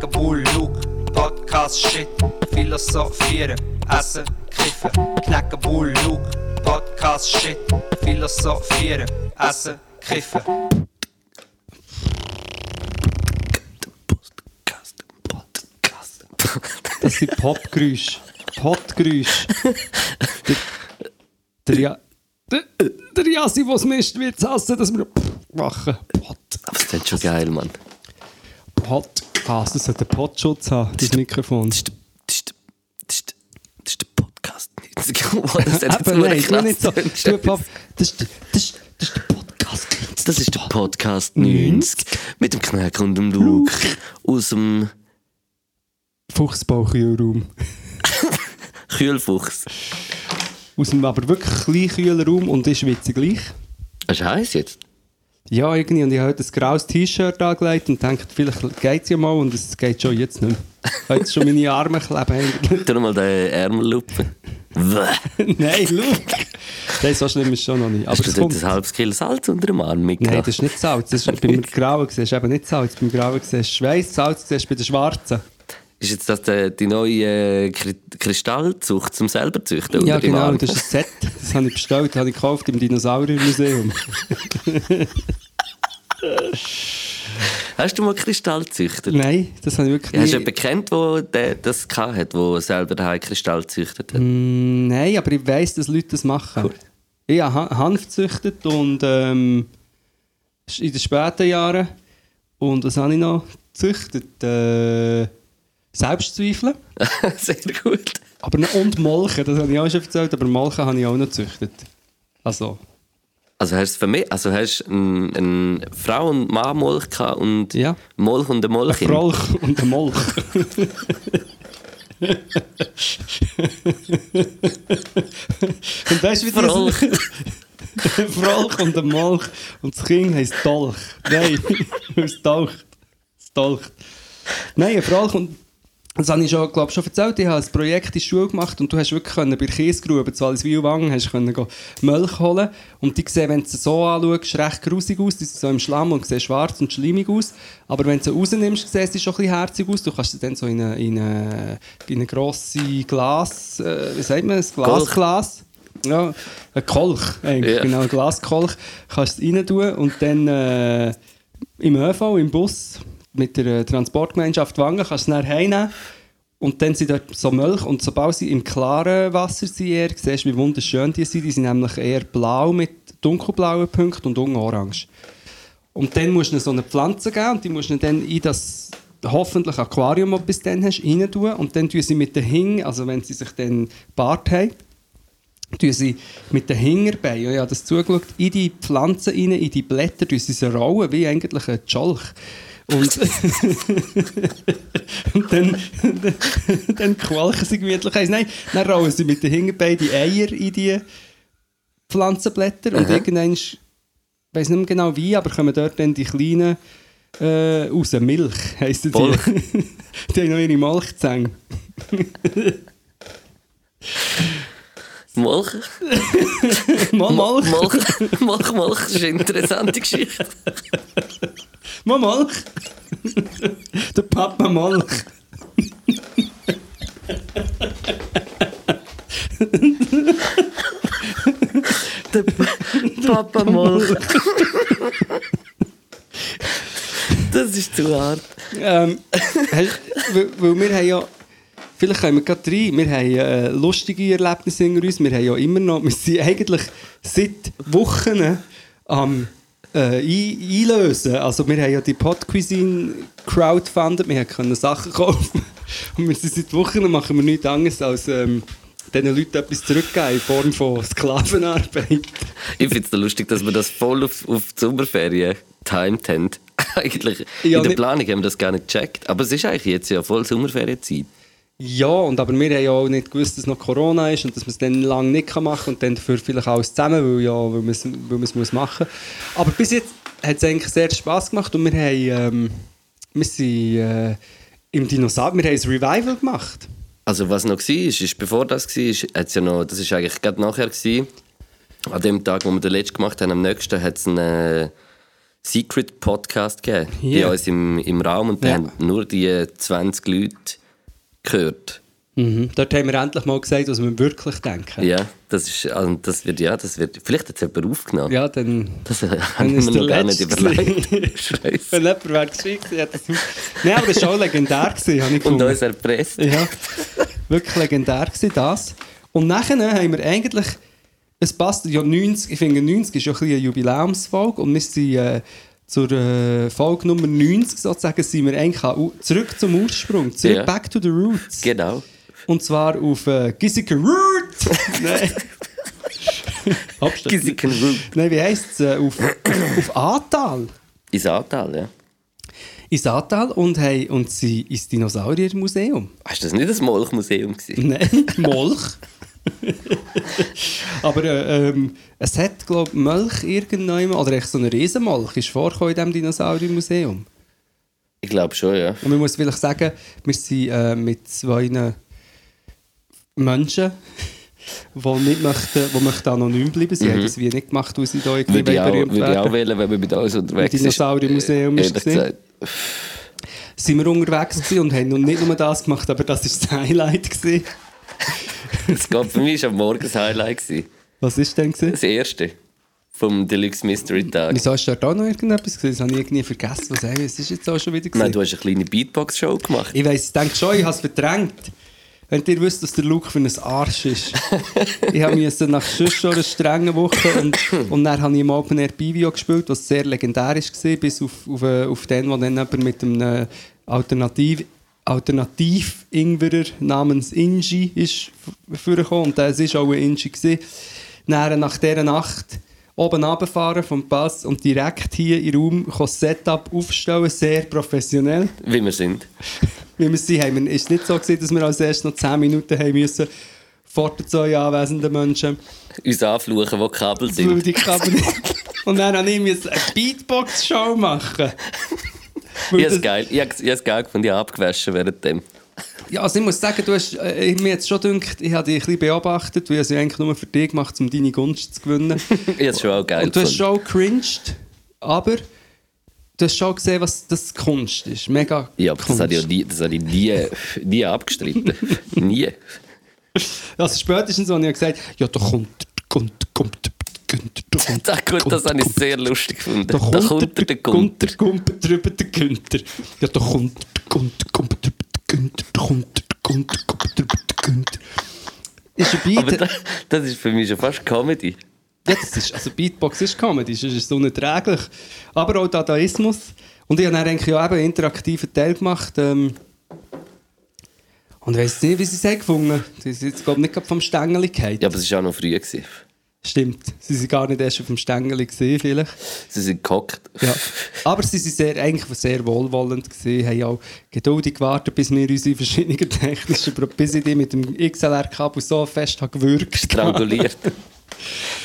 Bull, Luke, Podcast, Shit, philosophieren, essen, kiffen, knacken Bull, Luke, Podcast, Shit, philosophieren, essen, kiffen. Podcast, Podcast. Das sind Popgeräusche. Potgeräusche. der, der, ja, der, der Jassi, der es mischt, wird es hassen, dass wir machen. Pot, Aber es ist schon geil, Mann. Podcast. Das sollte einen Potschutz haben, das Mikrofon. Das ist der, das ist der, das ist das ist der Podcast 90. Oh, das hat jetzt nein, nicht so. das, ist, der- das, ist, das ist der Podcast. Das ist der Podcast 90 mit dem Knack und dem Luke aus dem Fuchsbauchraum. Kühlfuchs. Aus dem aber wirklich kleinen kühlen Raum und ich schwitze gleich. Das ist heiß jetzt. Ja, irgendwie. Und ich habe heute ein graues T-Shirt angelegt und dachte, vielleicht geht es ja mal und es geht schon jetzt nicht mehr. Heute schon meine Arme kleben. Tu mal den Ärmellupen. Wäh. Nein, Luke! Nein, so schlimm ist es schon noch nicht. Aber Hast du dort ein halbes Kilo Salz unter dem Arm Nein, mitgenommen? das ist nicht Salz. Das ist beim Grauen du eben nicht Salz. Beim Grauen siehst du Schweiß, Salz siehst bei den Schwarzen. Ist jetzt das die, die neue äh, Kri- Kristallzucht zum selber züchten? Ja, genau. Das ist ein Set. Das habe ich bestellt, das habe ich gekauft im Dinosauriermuseum. Hast du mal Kristall gezüchtet? Nein, das habe ich wirklich Ja, hast du jemanden kennt, der das hatte, der selber daheim Kristall gezüchtet hat? Mm, Nein, aber ich weiss, dass Leute das machen. Cool. Ich habe Han- Hanf gezüchtet und ähm, in den späten Jahren. Und was habe ich noch gezüchtet? Äh, Selbstzweifel. Sehr gut. Aber noch- und Molchen, das habe ich auch schon erzählt, aber Molchen habe ich auch noch gezüchtet. Also, Also hast du für mich, also hast ein, ein Frau und Mann Molch gehabt und Ja. Molch und ein ein Molchin? Frolch und ein Molch. und weißt du, wie Frolch. das Ein Frolch und ein Molch. Und das Kind heisst Dolch. Nein, es taucht. Es taucht. Nein, ein Frolch und. Das habe ich schon, glaub, schon erzählt. Ich habe ein Projekt in der Schule gemacht und du hast wirklich können, bei der Kiesgrube zu Walliswil-Wangen hast können Milch holen und die sehen, wenn du sie so anschaust, recht grusig aus. Die sind so im Schlamm und sehen schwarz und schleimig aus. Aber wenn du sie rausnimmst, sehen sie schon ein bisschen herzig aus. Du kannst sie dann so in eine, in eine, in eine grosse Glas, äh, wie sagt man, ein Glasglas. Ja, ein Kolch, eigentlich, Ja. genau, ein Glaskolch. Kannst du rein tun und dann äh, im ÖV, im Bus, mit der äh, Transportgemeinschaft Wangen, kannst du es heimnehmen. Und dann sind dort so Milch. Und sobald sie im klaren Wasser sind, eher, siehst du, wie wunderschön die sind. Die sind nämlich eher blau mit dunkelblauen Punkten und orange. Und dann musst du so eine Pflanze geben und die musst du dann in das hoffentlich Aquarium, das du bis dann hast, rein tun. Und dann tun sie mit den Hingen, also wenn sie sich dann Bart haben, tun sie mit den Hingerbeinen, ich habe das zugeschaut, in die Pflanzen rein, in die Blätter, tun sie rollen, wie eigentlich ein Scholch. Und, und dann, dann qualchen sie gemütlich eins. Nein, dann rollen sie mit den Hingerbeinen die Eier in die Pflanzenblätter und irgendwann, ich weiß nicht mehr genau wie, aber kommen dort dann die kleinen äh, raus. Milch heissen die. Molch. die haben noch ihre Milchzähne. Molch? Molch, Molch, Molch, das ist eine interessante Geschichte. Mal Milch. Der Papa Milch. Der Papa Molch. Das ist zu hart. Ähm, hast, weil, weil wir haben ja, vielleicht können wir gerade rein, wir haben äh, lustige Erlebnisse in uns, wir haben ja immer noch, wir sind eigentlich seit Wochen am äh, ein, einlösen. Also wir haben ja die Podcuisine crowdfunded, wir können Sachen kaufen und wir sind seit Wochen machen wir nichts anderes als ähm, diesen Leuten etwas zurückgeben in Form von Sklavenarbeit. Ich finde es lustig, dass wir das voll auf, auf die Sommerferien timed haben. eigentlich Ja, in der Planung haben wir das gar nicht gecheckt. Aber es ist eigentlich jetzt ja voll Sommerferienzeit. Ja, und aber wir haben ja auch nicht gewusst, dass noch Corona ist und dass man es dann lange nicht kann machen und dann dafür vielleicht alles zusammen, weil, ja, weil man es, weil man es muss machen Aber bis jetzt hat es eigentlich sehr Spass gemacht und wir haben, ähm, wir sind äh, im Dinosaurier, wir haben ein Revival gemacht. Also was noch war, ist, ist bevor das war, hat's ja noch, das ist eigentlich gerade nachher gewesen. An dem Tag, wo wir den letzten gemacht haben, am nächsten hat es einen äh, Secret Podcast gegeben Ja. bei uns im, im Raum und da Ja. haben nur die 20 Leute gehört. Mhm. Dort haben wir endlich mal gesagt, was wir wirklich denken. Ja, das ist, also das wird, ja, das wird, vielleicht hat es jemand aufgenommen. Ja, dann... Das haben wir noch gar nicht überlegt. Wenn jemand wäre geschickt, hat das... Nein, aber das war auch legendär, gewesen, habe ich Und gefunden. uns erpresst. Ja, wirklich legendär gewesen, das. Und nachher haben wir eigentlich, es passt ja 90, ich finde 90 ist ja ein bisschen eine Jubiläumsfolge und wir sind äh, zur äh, Folge Nummer 90 sozusagen, sind wir eigentlich zurück zum Ursprung, zurück Ja. back to the roots. Genau. Und zwar auf äh, Giesiker Root! Nein. Gisiken Root. Nein, wie heisst es? Äh, auf, auf, Atal. Ins Antal, ja. Ins Atal und, hey, und sie ins Dinosauriermuseum. Hast du das nicht das Molchmuseum gesehen? Nein, Molch. Aber äh, ähm, es hat, glaube ich, Molch irgendwann, oder echt so ein Riesenmolch, ist vorgekommen in diesem Dinosauriermuseum. Ich glaube schon, ja. Und man muss vielleicht sagen, wir sind äh, mit zwei Menschen, die nicht möchten, die möchten anonym bleiben. Sie haben das wie nicht gemacht, weil sie da irgendwie Mhm. Würde ich, auch, berühmt würde ich auch wählen, wenn wir mit uns unterwegs Im Dinosauriermuseum Äh, ist gesagt. Sind wir unterwegs und haben noch nicht nur das gemacht, aber das war das Highlight. Das geht für mich war am Morgen das Highlight. Gewesen. Was war denn? Gewesen? Das erste vom Deluxe Mystery Tag. Wieso hast du dort auch noch irgendetwas gesehen? Das habe ich irgendwie vergessen. Was hey, ist jetzt auch schon wieder Nein, gewesen. du hast eine kleine Beatbox-Show gemacht. Ich weiss, ich denke schon, ich habe es verdrängt. Wenn ihr wisst, dass der Luke für ein Arsch ist. ich habe musste nach schon einer strengen Woche und, und dann habe ich im Open Air Bivio gespielt, was sehr legendär war, bis auf, auf, äh, auf den, wo dann jemand mit einem äh, Alternativ Alternativ Ingwerer namens Inji ist vorgekommen und das war auch ein Inji. gewesen. Dann nach dieser Nacht oben runterfahren vom Pass und direkt hier im Raum das Setup aufstellen, sehr professionell Wie wir sind. wie wir sind, haben wir, ist nicht so gewesen, dass wir als erstes noch 10 Minuten haben müssen vor den zwei anwesenden Menschen. Uns anfluchen, wo die Kabel sind. die Kabel. Und dann habe ich eine Beatbox-Show machen. Ich habe es geil, ich habe ich habe es geil gefunden, ich habe abgewaschen während dem. Ja, also ich muss sagen, du hast, äh, mir jetzt schon gedacht, ich habe dich ein bisschen beobachtet, weil ich es ja eigentlich nur für dich gemacht um deine Gunst zu gewinnen. Ich habe schon auch geil Und du hast schon cringed, aber du hast schon gesehen, was das Kunst ist. Mega Ja, aber das Kunst. habe ich, ja nie, das habe ich nie, nie abgestritten. nie. Also spätestens, als ich gesagt habe, ja, da kommt, kommt, kommt, da kommt, Das, das habe ich sehr lustig gefunden. Da Da kommt, der, der. Gunter, kommt drüber der Günther. Ja, da kommt der Gunter, kommt drüber der Günther, da kommt der Gunter, kommt drüber der Günther. Ist ein Aber Beat... das, das ist für mich schon fast Comedy. Ja, das ist, also Beatbox ist Comedy, sonst ist unerträglich. Aber auch Dadaismus. Und ich habe dann eigentlich ja eben einen interaktiven Teil gemacht. Ähm, und ich weiss nicht, wie sie es haben gefunden Sie sind jetzt, glaube ich, nicht vom Stängel gefallen. Ja, aber es war auch noch früh. Gewesen. Stimmt, sie waren gar nicht erst auf dem Stängel gesehen vielleicht. Sie sind gehockt. Ja. Aber sie waren sehr, eigentlich sehr wohlwollend, gewesen, haben auch geduldig gewartet, bis wir unsere verschiedenen technischen Pro- bis ich die mit dem XLR-Kabel so fest habe gewürgt Stranguliert.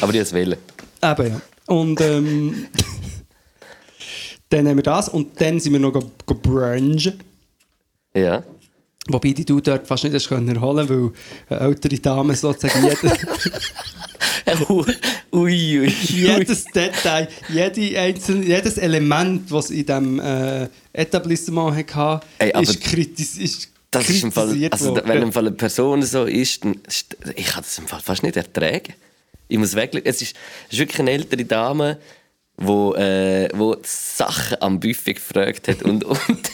aber ich habe es wollen. Eben, ja. Und ähm, dann haben wir das und dann sind wir noch ge- gebrunchen. Ja. Wobei die du dort fast nicht können erholen weil eine ältere Dame sozusagen jede, Ui, ui, jedes Detail, jede einzelne, jedes Element, das in diesem äh, Etablissement hatte, Ey, ist, kritis ist Das ist im Fall, kritisiert also, worden. wenn im Fall eine Person so ist, dann ich kann das im Fall fast nicht ertragen. Ich muss wirklich, es ist, es ist wirklich eine ältere Dame, wo, äh, wo Sachen am Buffet gefragt hat und, und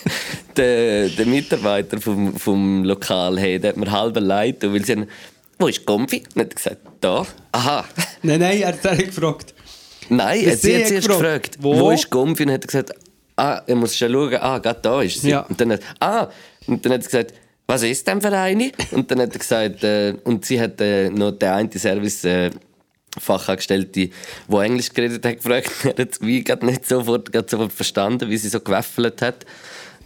der, der Mitarbeiter vom, vom Lokal hey, der hat mir halb leid, weil sie haben, wo ist Gomfi? Und hat er gesagt, da. Aha. Nein, nein, er hat er gefragt. Nein, Ja, sie sie hat hat zuerst gefragt, wo? wo, ist Gomfi? Und hat er gesagt, ah, er muss schon schauen, ah, gerade da ist sie. Ja. Und dann hat, ah, und dann hat sie gesagt, was ist denn für eine? Und dann hat er gesagt, äh, und sie hat äh, noch den einen Service äh, Fachangestellte, die Englisch geredet hat, gefragt. Er hat es wie nicht sofort, sofort verstanden, wie sie so gewaffelt hat.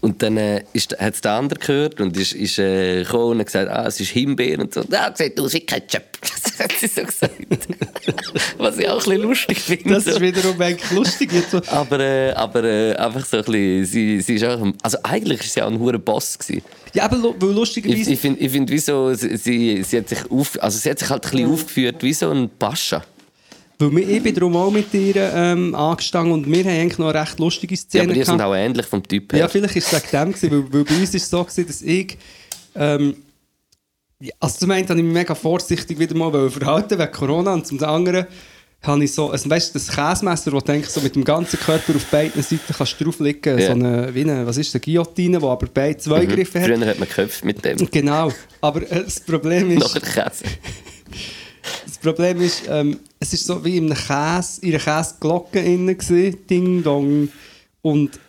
Und dann äh, ist- hat es der andere gehört und ist, ist äh, gekommen und gesagt, ah, es ist Himbeer und so. Ja, gesagt, du, sie Ketchup. Das hat sie so gesagt. Was ich auch ein bisschen lustig finde. Das ist wiederum eigentlich lustig. Jetzt. Aber, äh, aber äh, einfach so ein bisschen, sie, sie ist auch, also eigentlich war sie auch ein hoher Boss. Gewesen. Ja, aber lu- weil Ich, lustigerweise... ich finde, ich find, wieso, sie, sie, sie, hat sich auf, also sie hat sich halt ein bisschen aufgeführt wie so ein Pascha. Weil wir, ich bin darum auch mit ihr ähm, angestanden und wir haben eigentlich noch eine recht lustige Ja, Szene aber die sind auch ähnlich vom Typ her. Ja, vielleicht war es wegen dem, gewesen, weil, weil bei uns war es so, gewesen, dass ich. Ähm, ja, also zum einen habe ich mich mega vorsichtig wieder mal verhalten wegen Corona und zum anderen habe ich so, also weißt du, das Käsemesser, das eigentlich so mit dem ganzen Körper auf beiden Seiten kannst du drauflegen, Ja. so eine, wie eine, was ist eine Guillotine, die aber beide zwei Mhm. Griffe hat. Früher hat man geköpft mit dem. Genau, aber äh, das Problem ist, Nachher Käse. das Problem ist, ähm, es ist so wie in einer Käse, in einer Käseglocke innen gewesen, Ding Dong und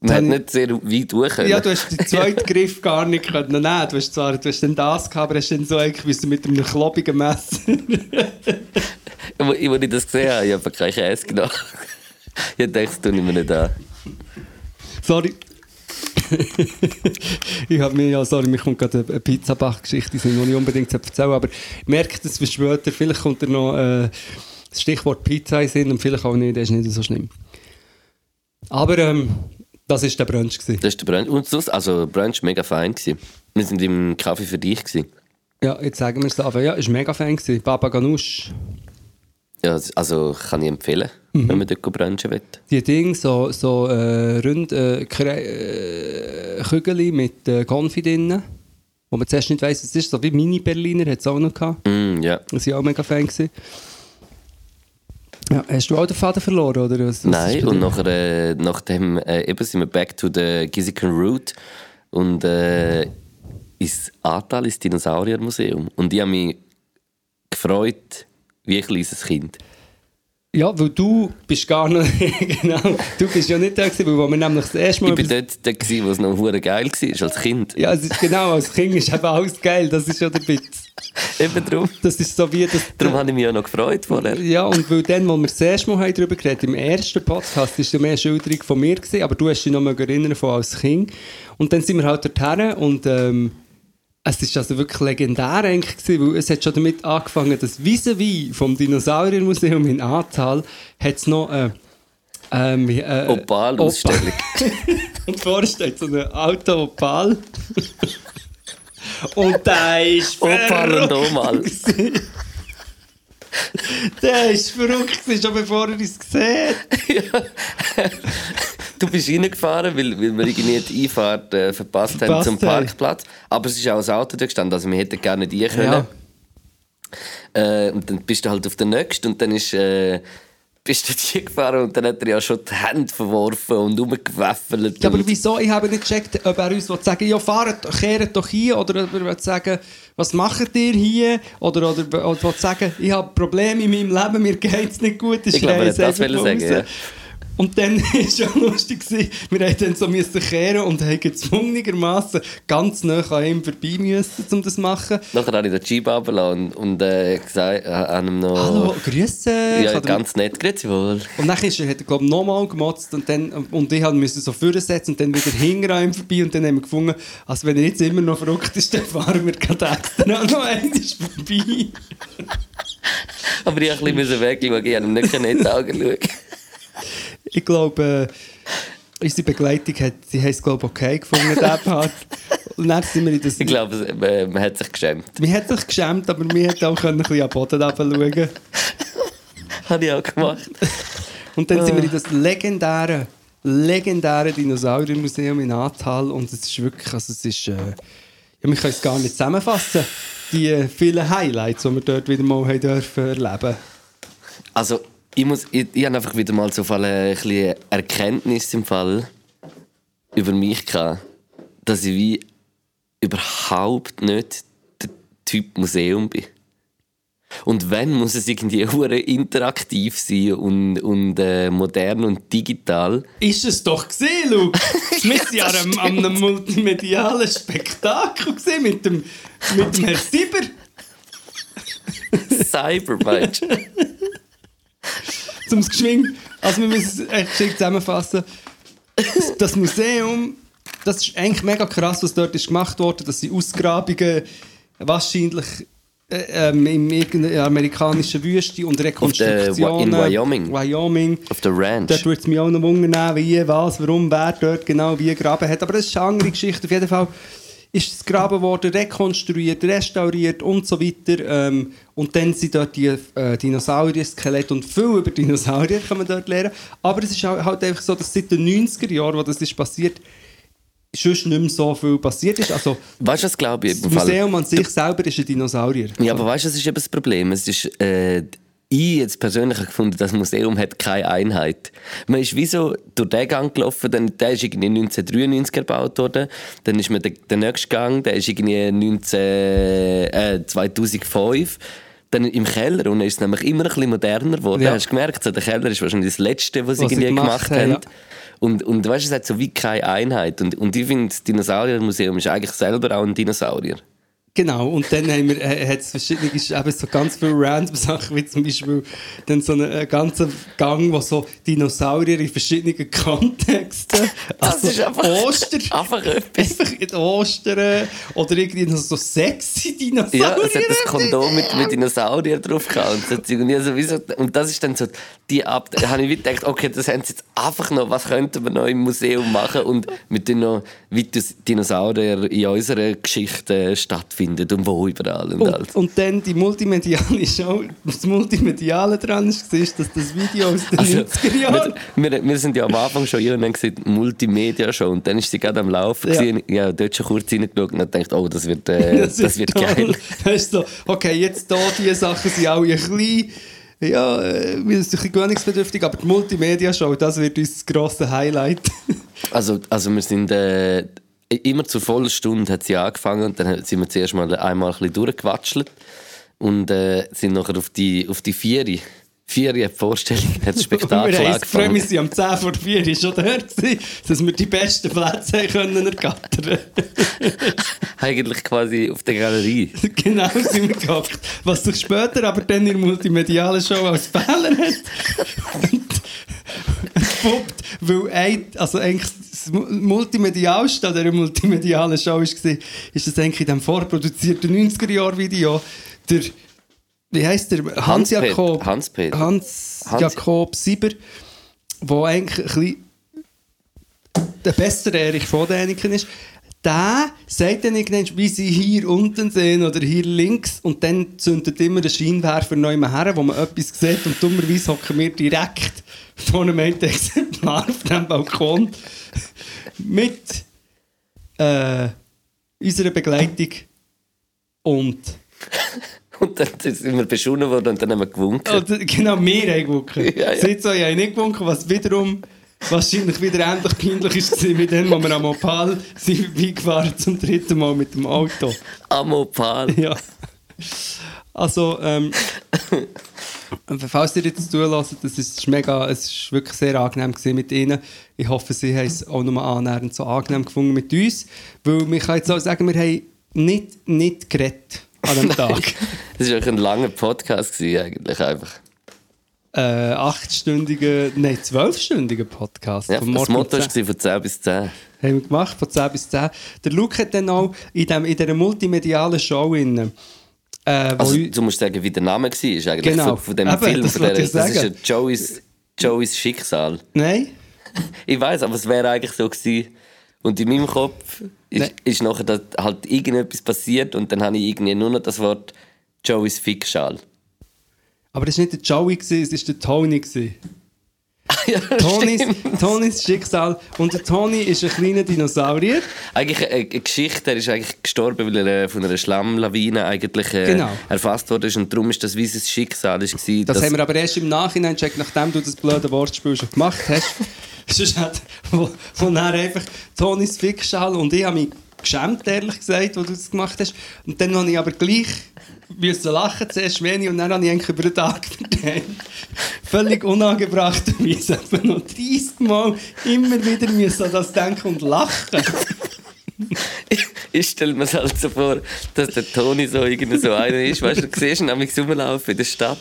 Man hat nicht sehr weit durch. Ja, du hast den zweiten Griff gar nicht können nehmen. Du hast zwar du hast dann das gehabt, aber hast dann so eigentlich mit einem klobigen Messer. Wo ich das gesehen habe, ich habe keinen Käse genommen. Ich dachte, das tue ich mir nicht an. sorry. ich habe mir ja, sorry, mir kommt gerade eine Pizzabach-Geschichte, die ich noch nicht unbedingt erzählen aber merkt es für später, vielleicht kommt da noch äh, das Stichwort Pizza in Sinn und vielleicht auch nicht, das ist nicht so schlimm. Aber ähm, das war der Brunch. Gewesen. Das ist der Brunch. Und sonst, also Brunch mega fein gewesen. Wir sind im Kaffee für dich gewesen. Ja, jetzt sagen wir es aber. Ja, ist mega Fan gewesen. Baba Ganoush. Ja, also kann ich empfehlen, Mhm. wenn man dort brunchen will. Die Dinge, so, so äh, rund äh, äh, Kügel mit äh, Konfi drinnen, wo man zuerst nicht weiss, was es ist. So wie Mini-Berliner hat es auch noch gehabt. Mm, ja. Das war auch mega Fan. Gewesen. Ja, hast du auch den Faden verloren? Oder was, was Nein, und nachher, äh, nachdem äh, eben sind wir back to the Gizican Route und äh, ins Atal, ins Dinosauriermuseum. Und ich habe mich gefreut wie ein kleines Kind. Ja, weil du bist gar noch... genau, du bist ja nicht da gewesen, weil wir nämlich das erste Mal... Ich bin über- dort, dort gewesen, wo es noch hure geil war, als Kind. ja, es ist genau, als Kind ist eben alles geil. Das ist ja der Witz. Eben darum. Das ist so wie... Das, Darum habe ich mich ja noch gefreut vorher. Ja, und weil dann, als wir das erste Mal haben darüber geredet im ersten Podcast, war ja mehr Schilderung von mir, gewesen, aber du hast dich noch mal erinnern von als Kind. Und dann sind wir halt dorthin und ähm, es ist also wirklich legendär eigentlich gewesen, weil es hat schon damit angefangen, dass vis-à-vis vom Dinosauriermuseum in Ahrtal hat es noch äh, ähm, äh, Opal-Ausstellung. Opal. und vorne steht so ein alter Opal. und der ist Opal und verrückt Omal. Der ist verrückt, schon bevor er es gesehen hat. Du bist reingefahren, weil, weil wir irgendwie die Einfahrt äh, verpasst, haben zum. Parkplatz. Aber es ist auch ein Auto da gestanden, also wir hätten gerne rein können. Ja. Äh, und dann bist du halt auf der nächsten und dann ist, äh, bist du hier gefahren und dann hat er ja schon die Hände verworfen und rumgewaffelt. Ja, aber wieso? Ich habe nicht gecheckt, ob er uns sagen ja, fahrt, doch, kehrt doch hier. Oder ob er sagen was macht ihr hier? Oder, oder, oder will sagen, ich habe Probleme in meinem Leben, mir geht es nicht gut. Ich glaube, er hat das sagen, ja. Und dann war es ja lustig, gewesen, wir mussten dann so müssen kehren und haben gezwungenermassen ganz nah an ihm vorbei müssen, um das zu machen. Nachher habe ich den Jeep runtergelassen und, und äh, gesagt, äh, an ihm noch... Hallo, grüße. Ja, ganz nett, grüezi wohl. Und dann ist er, hat er, glaube ich, nochmal gemotzt und, dann, und ich musste so vorsetzen und dann wieder hinten an ihm vorbei und dann haben wir gefunden, also wenn er jetzt immer noch verrückt ist, dann fahren wir gerade extra noch einmal vorbei. Aber ich musste ein bisschen wegschauen, ich habe ihm nicht in die Augen schauen. Ich glaube, äh, unsere Begleitung hat, sie haben es glaube okay gefunden, der Part. Und dann sind wir in das... Ich glaube, äh, man hat sich geschämt. Wir hat sich geschämt, aber wir hätten auch können ein bisschen am Boden runterschauen Habe ich auch gemacht. Und dann sind wir in das legendäre, legendäre Dinosauriermuseum in Ahrtal und es ist wirklich, also es ist, äh, ja, wir können es gar nicht zusammenfassen, die äh, vielen Highlights, die wir dort wieder mal haben dürfen erleben. Also, ich, muss, ich, ich habe einfach wieder mal so ein bisschen Erkenntnis im Fall über mich gehabt, dass ich wie überhaupt nicht der Typ Museum bin. Und wenn, muss es irgendwie interaktiv sein und, und äh, modern und digital. Ist es doch gesehen, Luke? Wir waren ja an einem, multimedialen Spektakel gesehen mit dem, mit dem Sieber. Cyber, meinst du? zum geschwind, also wir müssen es echt geschickt zusammenfassen. Das Museum, das ist eigentlich mega krass, was dort ist gemacht wurde. Das sind Ausgrabungen, wahrscheinlich äh, ähm, in irgendeiner amerikanischen Wüste und Rekonstruktionen. in Wyoming. Wyoming. Auf der Ranch. Dort würde es mich auch noch wundern, wie, was, warum, wer dort genau wie gegraben hat. Aber das ist eine andere Geschichte. Auf jeden Fall ist das Graben worden, rekonstruiert, restauriert und so weiter. Ähm, und dann sind dort die äh, Dinosaurier-Skelette und viel über Dinosaurier kann man dort lernen. Aber es ist halt einfach so, dass seit den 90er Jahren, wo das ist passiert, sonst nicht mehr so viel passiert ist. Also, Weißt du, was glaube ich? das Fall? Museum an sich selber ist ein Dinosaurier. Ja, aber weißt du, das ist eben das Problem. Es ist, äh, ich jetzt persönlich habe gefunden, das Museum hat keine Einheit. Man ist wie so durch den Gang gelaufen, dann, der ist irgendwie 1993 erbaut worden, dann ist man der, der nächste Gang, der ist irgendwie 19, äh, 2005. Dann im Keller, und dann ist es nämlich immer ein bisschen moderner geworden. Ja. Hast du gemerkt, so, der Keller ist wahrscheinlich das Letzte, was Was sie irgendwie gemacht gemacht, haben, ja. Und, und weißt du, es hat so wie keine Einheit. Und, und ich finde, das Dinosauriermuseum ist eigentlich selber auch ein Dinosaurier. Genau, und dann haben wir, äh, hat es verschiedene, eben so ganz viele random Sachen, wie zum Beispiel dann so einen äh, ganzen Gang, wo so Dinosaurier in verschiedenen Kontexten, Das also ist einfach- Oster, Einfach etwas. einfach in Ostern oder irgendwie noch so sexy Dinosaurier. Ja, es hat das Kondom mit, mit Dinosaurier drauf gehabt. Und, so und, wieso, das ist dann so die Ab. Da habe ich wie gedacht, okay, das haben sie jetzt einfach noch, was könnten wir noch im Museum machen? Und mit den noch, wie Dinosaurier in unserer Geschichte stattfinden und wo überall und alles. Und, und dann die multimediale Show, das Multimediale dran ist, ist dass das Video aus den Also, 90er Jahren. wir, wir, sind ja am Anfang schon hier und haben gesagt, Multimedia-Show. Und dann ist sie gerade am Laufen. Ja. Ja. Ja, dort schon kurz reingeschaut und gedacht, oh, das wird, äh, das, wird toll. geil. Das ist so, okay, jetzt hier, diese Sachen sind alle ein bisschen, ja, äh, wir sind ein bisschen gewöhnungsbedürftig, aber die Multimedia-Show, das wird unser grosses Highlight. Also, also wir sind äh, immer zur vollen Stunde hat sie angefangen und dann sind wir zuerst mal einmal ein bisschen durchgewatschelt und äh, sind nachher auf die, auf die Vieri. Vieri hat die Vorstellung, hat das Spektakel wir gefreut, wir angefangen. sind am 10 vor 4 schon da dass wir die besten Plätze können ergattern. Eigentlich quasi auf der Galerie. genau sind wir gehockt. Was sich später aber dann in der multimedialen Show als Fehler hat. entpuppt, weil ein, also eigentlich das Mu- Multimedialste an dieser multimedialen Show war, ist das eigentlich in diesem vorproduzierten 90er-Jahr-Video der, wie heisst der? Hans Hans-Peter. Jakob. Hans-Peter. Hans, Hans- Jakob Sieber, der eigentlich ein bisschen der bessere Erich von Däniken ist, der sagt dann irgendwann, wie sie hier unten sehen oder hier links und dann zündet immer der Scheinwerfer neu her, wo man etwas sieht und dummerweise hocken wir direkt vor einem Exemplar auf dem Balkon mit äh, unserer Begleitung und Und dann sind wir beschonnen worden und dann haben wir gewunken. Oder, genau, wir haben gewunken. Ja, ja. Sie zwei haben nicht gewunken, was wiederum wahrscheinlich wieder ähnlich peinlich war, wie dann, wo wir am Opal sind vorbeigefahren zum dritten Mal mit dem Auto. Amopal. Ja. Also, ähm, falls ihr jetzt zulässt, das ist mega, es ist wirklich sehr angenehm mit ihnen. Ich hoffe, sie haben es auch nochmal annähernd so angenehm gefunden mit uns. Weil wir können jetzt auch sagen, wir haben nicht, nicht geredet an dem Tag. Das war ein langer Podcast gewesen, eigentlich einfach. Äh, achtstündigen, nein, zwölfstündigen Podcast. Ja, das Motto 10. war von 10 bis 10. Haben wir gemacht, von 10 bis 10. Der Luke hat dann auch in, dem, in dieser multimedialen Show innen, äh, Also, du musst sagen, wie der Name war eigentlich Genau. von, von dem Eben, Film. das Von der, das ist ja sagen. Joeys, Joeys Schicksal. Nein? Ich weiß, aber es wäre eigentlich so gewesen. Und in meinem Kopf ist, Nein. ist nachher halt irgendetwas passiert und dann habe ich irgendwie nur noch das Wort Joeys Fickschal. Aber das war nicht der Joey, es war der Tony. Ja, Tonys. Tonys Schicksal. Und der Tony ist ein kleiner Dinosaurier. Eigentlich eine, eine Geschichte, er ist eigentlich gestorben, weil er äh, von einer Schlammlawine eigentlich äh, Genau. erfasst wurde und darum ist das wie sein Schicksal ist gewesen, Das haben wir aber erst im Nachhinein gecheckt, nachdem du das blöde Wortspiel schon gemacht hast. Sonst hat, wo, wo dann einfach Tonys Fickschal und ich habe mich geschämt, ehrlich gesagt, wo du das gemacht hast. Und dann habe ich aber gleich müssen lachen, zuerst wenig, und dann habe ich eigentlich über den Tag verteilt. Völlig unangebrachterweise etwa noch 30 Mal immer wieder müssen an das denken und lachen. ich, ich stelle mir halt so vor, dass der Toni so so einer ist, weißt du, du siehst ihn nämlich rumlaufen in der Stadt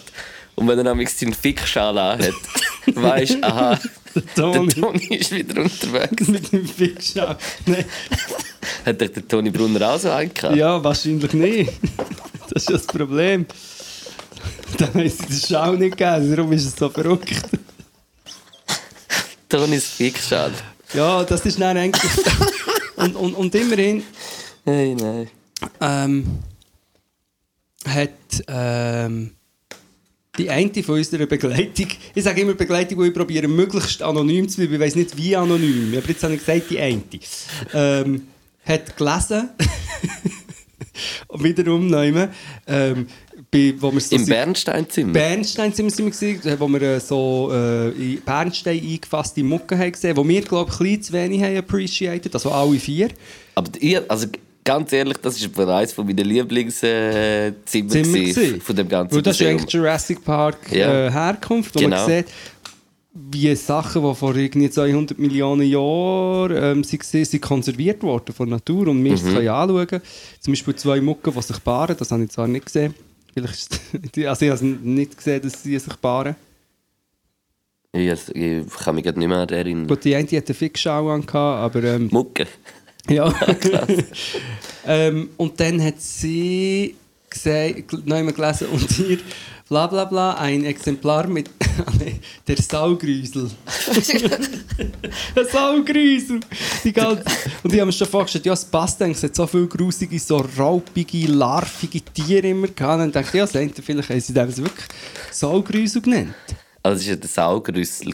und wenn er nämlich seinen Fickschal anhat, weißt du, aha, Der der Toni. Toni ist wieder unterwegs. Mit dem Fickschal. Nein. Hat dich der Toni Brunner auch so eingehauen? Ja, wahrscheinlich nicht. Das ist ja das Problem. Dann haben sie den Schau nicht gegeben, darum ist es so verrückt. Tonis Fickschal. Ja, das ist dann eigentlich... Und, und, und immerhin Hey, nein. ähm, hat ähm, die eine von unserer Begleitung, ich sage immer Begleitung, wo ich probiere, möglichst anonym zu bleiben, ich weiß nicht wie anonym, aber jetzt habe ich gesagt, die eine, ähm, hat gelesen, und wiederum nehmen, ähm, bei, wo wir so Im Bernsteinzimmer. Bernstein sind wir, gewesen, äh, wo wir äh, so äh, in Bernstein eingefasste Mucke haben gesehen, wo wir, glaube ich, ein bisschen zu wenig haben appreciated, also alle vier. Aber ihr, also ganz ehrlich, das ist bereits von meinen Lieblingszimmer äh, von dem ganzen Weil das ist Museum. eigentlich Jurassic Park Ja. äh, Herkunft, wo Genau. man sieht, wie Sachen, die vor irgendwie 200 Millionen Jahren ähm, sie gesehen, sind konserviert worden von der Natur und wir Mhm. können anschauen. Zum Beispiel zwei Mucken, die sich paaren, das habe ich zwar nicht gesehen. Vielleicht ist, also ich habe nicht gesehen, dass sie sich paaren. Ich, ich kann mich gerade nicht mehr erinnern. Gut, die eine die hat eine Fixschau an, aber ähm, Mucke. Ja. ähm, und dann hat sie noch einmal gelesen und hier bla bla bla, ein Exemplar mit der Saugrüsel. ein Saugrüsel! Die ganze, und die haben mir schon vorgestellt, ja, es passt eigentlich, es hat so viele grusige, so raupige, larvige Tiere immer gehabt. Und dann dachte ich, ja, vielleicht haben sie das wirklich Saugrüsel genannt. Also es war ein Saugrüssel.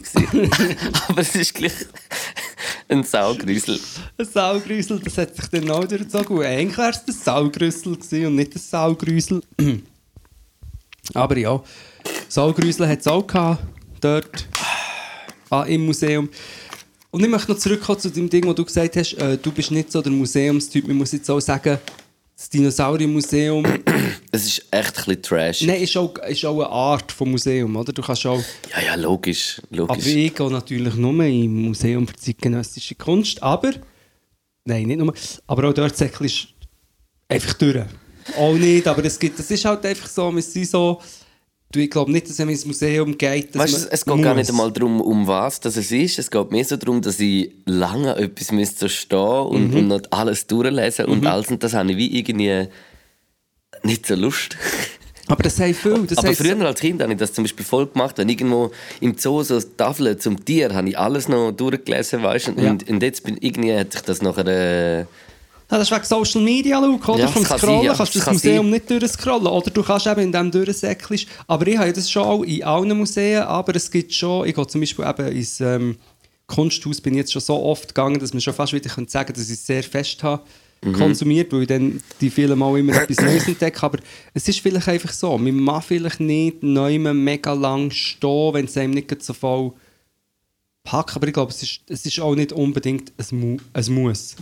Aber es ist gleich ein Saugrüssel. Ein Saugrüsel, das hat sich dann auch durchgezogen. Und eigentlich wäre es ein Saugrüssel gewesen und nicht ein Saugrüsel. Aber ja, Saugrüsel hat es auch gehabt, dort ah, im Museum. Und ich möchte noch zurückkommen zu dem Ding, wo du gesagt hast, äh, du bist nicht so der Museumstyp. Man muss jetzt auch sagen, das Dinosauriermuseum Es ist echt ein bisschen trash. Nein, ist auch, ist auch eine Art von Museum, oder? Du kannst auch... Ja, ja, logisch. Aber logisch. ich gehe natürlich nur im Museum für zeitgenössische Kunst, aber... Nein, nicht nur. Aber auch dort du einfach durch. Auch nicht, aber es, gibt, es ist halt einfach so, wir sind so... Ich glaube nicht, dass man ins Museum geht, Weißt du, es geht gar nicht einmal darum, um was das es ist. Es geht mehr so darum, dass ich lange etwas müsste so stehen und, Mhm. und nicht alles durchlesen und alles. Und das habe ich wie irgendwie nicht so Lust. Aber das haben viele. Das Aber früher als Kind habe ich das zum Beispiel voll gemacht. Wenn irgendwo im Zoo so Tafeln zum Tier, habe ich alles noch durchgelesen, weißt? Und, Ja. und jetzt bin irgendwie hat sich das nachher... Äh, Ah, das ist wegen Social Media, Luke, oder? Ja, Vom kann Scrollen sein, ja. kannst du Das kann Museum sein. nicht durchscrollen. Oder du kannst eben in dem durchsäckeln. Aber ich habe ja das schon auch in allen Museen, aber es gibt schon, ich gehe zum Beispiel eben ins ähm, Kunsthaus, bin ich jetzt schon so oft gegangen, dass man schon fast wieder könnte sagen dass ich es sehr fest habe Mhm. konsumiert, weil ich dann die vielen Mal immer etwas Neues entdecke. Aber es ist vielleicht einfach so, man mag vielleicht nicht neu mega lang stehen, wenn es einem nicht so voll packt. Aber ich glaube, es ist, es ist auch nicht unbedingt ein, Mu ein Muss.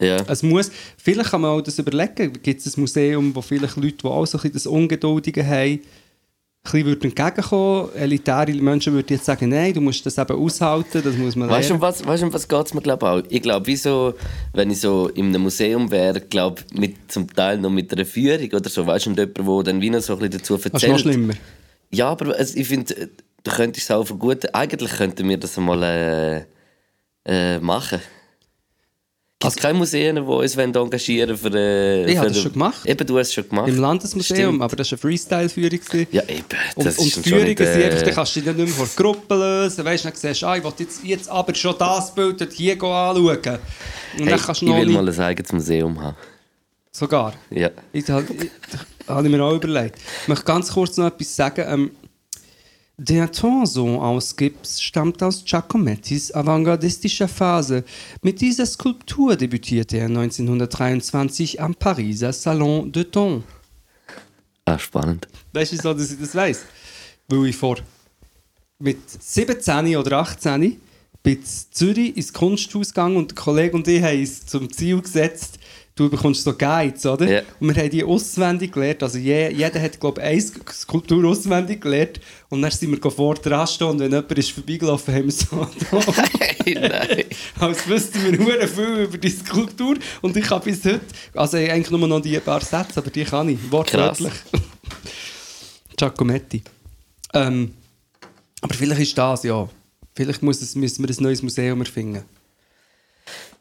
Ja. Es muss, vielleicht kann man auch das überlegen, gibt es ein Museum, wo vielleicht Leute, die auch so ein bisschen das Ungeduldige haben, ein bisschen würden entgegenkommen. Elitäre Menschen würden jetzt sagen, nein, du musst das eben aushalten, das muss man Weißt du, um lernen. was, weißt, du, um was geht es mir glaub, auch? Ich glaube, wieso, wenn ich so in einem Museum wäre, glaube mit zum Teil noch mit einer Führung oder so, weißt du, und jemand, der dann wie noch so ein bisschen dazu Das ist noch erzählt. schlimmer. Ja, aber es, ich finde, äh, du könntest es auch verguten. Eigentlich könnten wir das einmal äh, äh, machen. Gibt es keine Museen, die uns wollen engagieren für. Äh, Ich habe das schon gemacht. Eben, du hast es schon gemacht. Im Landesmuseum, Stimmt. aber das war eine Freestyle-Führung. Ja, eben. Und, Das und ist die Führungen sind einfach, äh, dann kannst du dich nicht mehr vor der Gruppe lösen. Weißt du, dann siehst du, ah, ich will jetzt, jetzt aber schon das Bild hier anschauen. Und hey, dann kannst ich du noch will nicht- mal ein eigenes Museum haben. Sogar. Ja. Ich, das habe ich mir auch überlegt. Ich möchte ganz kurz noch etwas sagen. Ähm, der Torso aus Gips stammt aus Giacomettis avantgardistischer Phase. Mit dieser Skulptur debütierte er 1923 am Pariser Salon de Ton. Ah, spannend. Weißt du, wieso dass ich das weiss? Weil ich vor mit 17 oder 18 bin in Zürich ins Kunsthaus gegangen und der Kollege und ich haben uns zum Ziel gesetzt, du bekommst so Guides, oder? Ja. Und wir haben die auswendig gelernt. Also je, jeder hat, glaube ich, eine Sk- Skulptur auswendig gelernt. Und dann sind wir vor dran und wenn jemand ist vorbeigelaufen, haben wir so Hey, nein. als wüssten wir nur viel über die Skulptur. Und ich habe bis heute, also ich habe eigentlich nur noch die paar Sätze, aber die kann ich, wortwörtlich. Giacometti. Ähm, aber vielleicht ist das, ja. Vielleicht muss es, müssen wir ein neues Museum erfinden.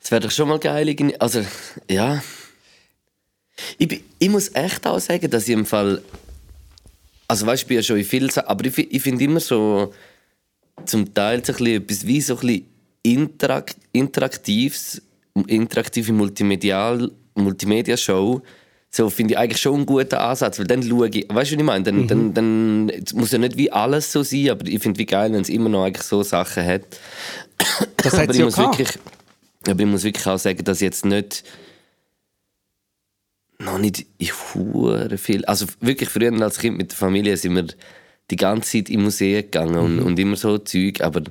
Das wäre doch schon mal geil. Also, ja. Ich, ich muss echt auch sagen, dass ich im Fall. Also, weißt du, ich bin ja schon in vielen Sachen. Aber ich, ich finde immer so. Zum Teil so ein bisschen etwas wie so ein bisschen Interak Interaktives, interaktive Multimedial Multimedia-Show, so finde ich eigentlich schon einen guten Ansatz, weil dann schaue ich, weißt du, was ich meine? Dann, Mhm. dann, dann es muss ja nicht wie alles so sein, aber ich finde wie geil, wenn es immer noch eigentlich so Sachen hat. Das aber ich ja muss gehabt. Aber ich muss wirklich auch sagen, dass ich jetzt nicht noch nicht in hure viel, also wirklich früher als Kind mit der Familie sind wir die ganze Zeit in Museen gegangen und, Mhm. und immer so Zeug, aber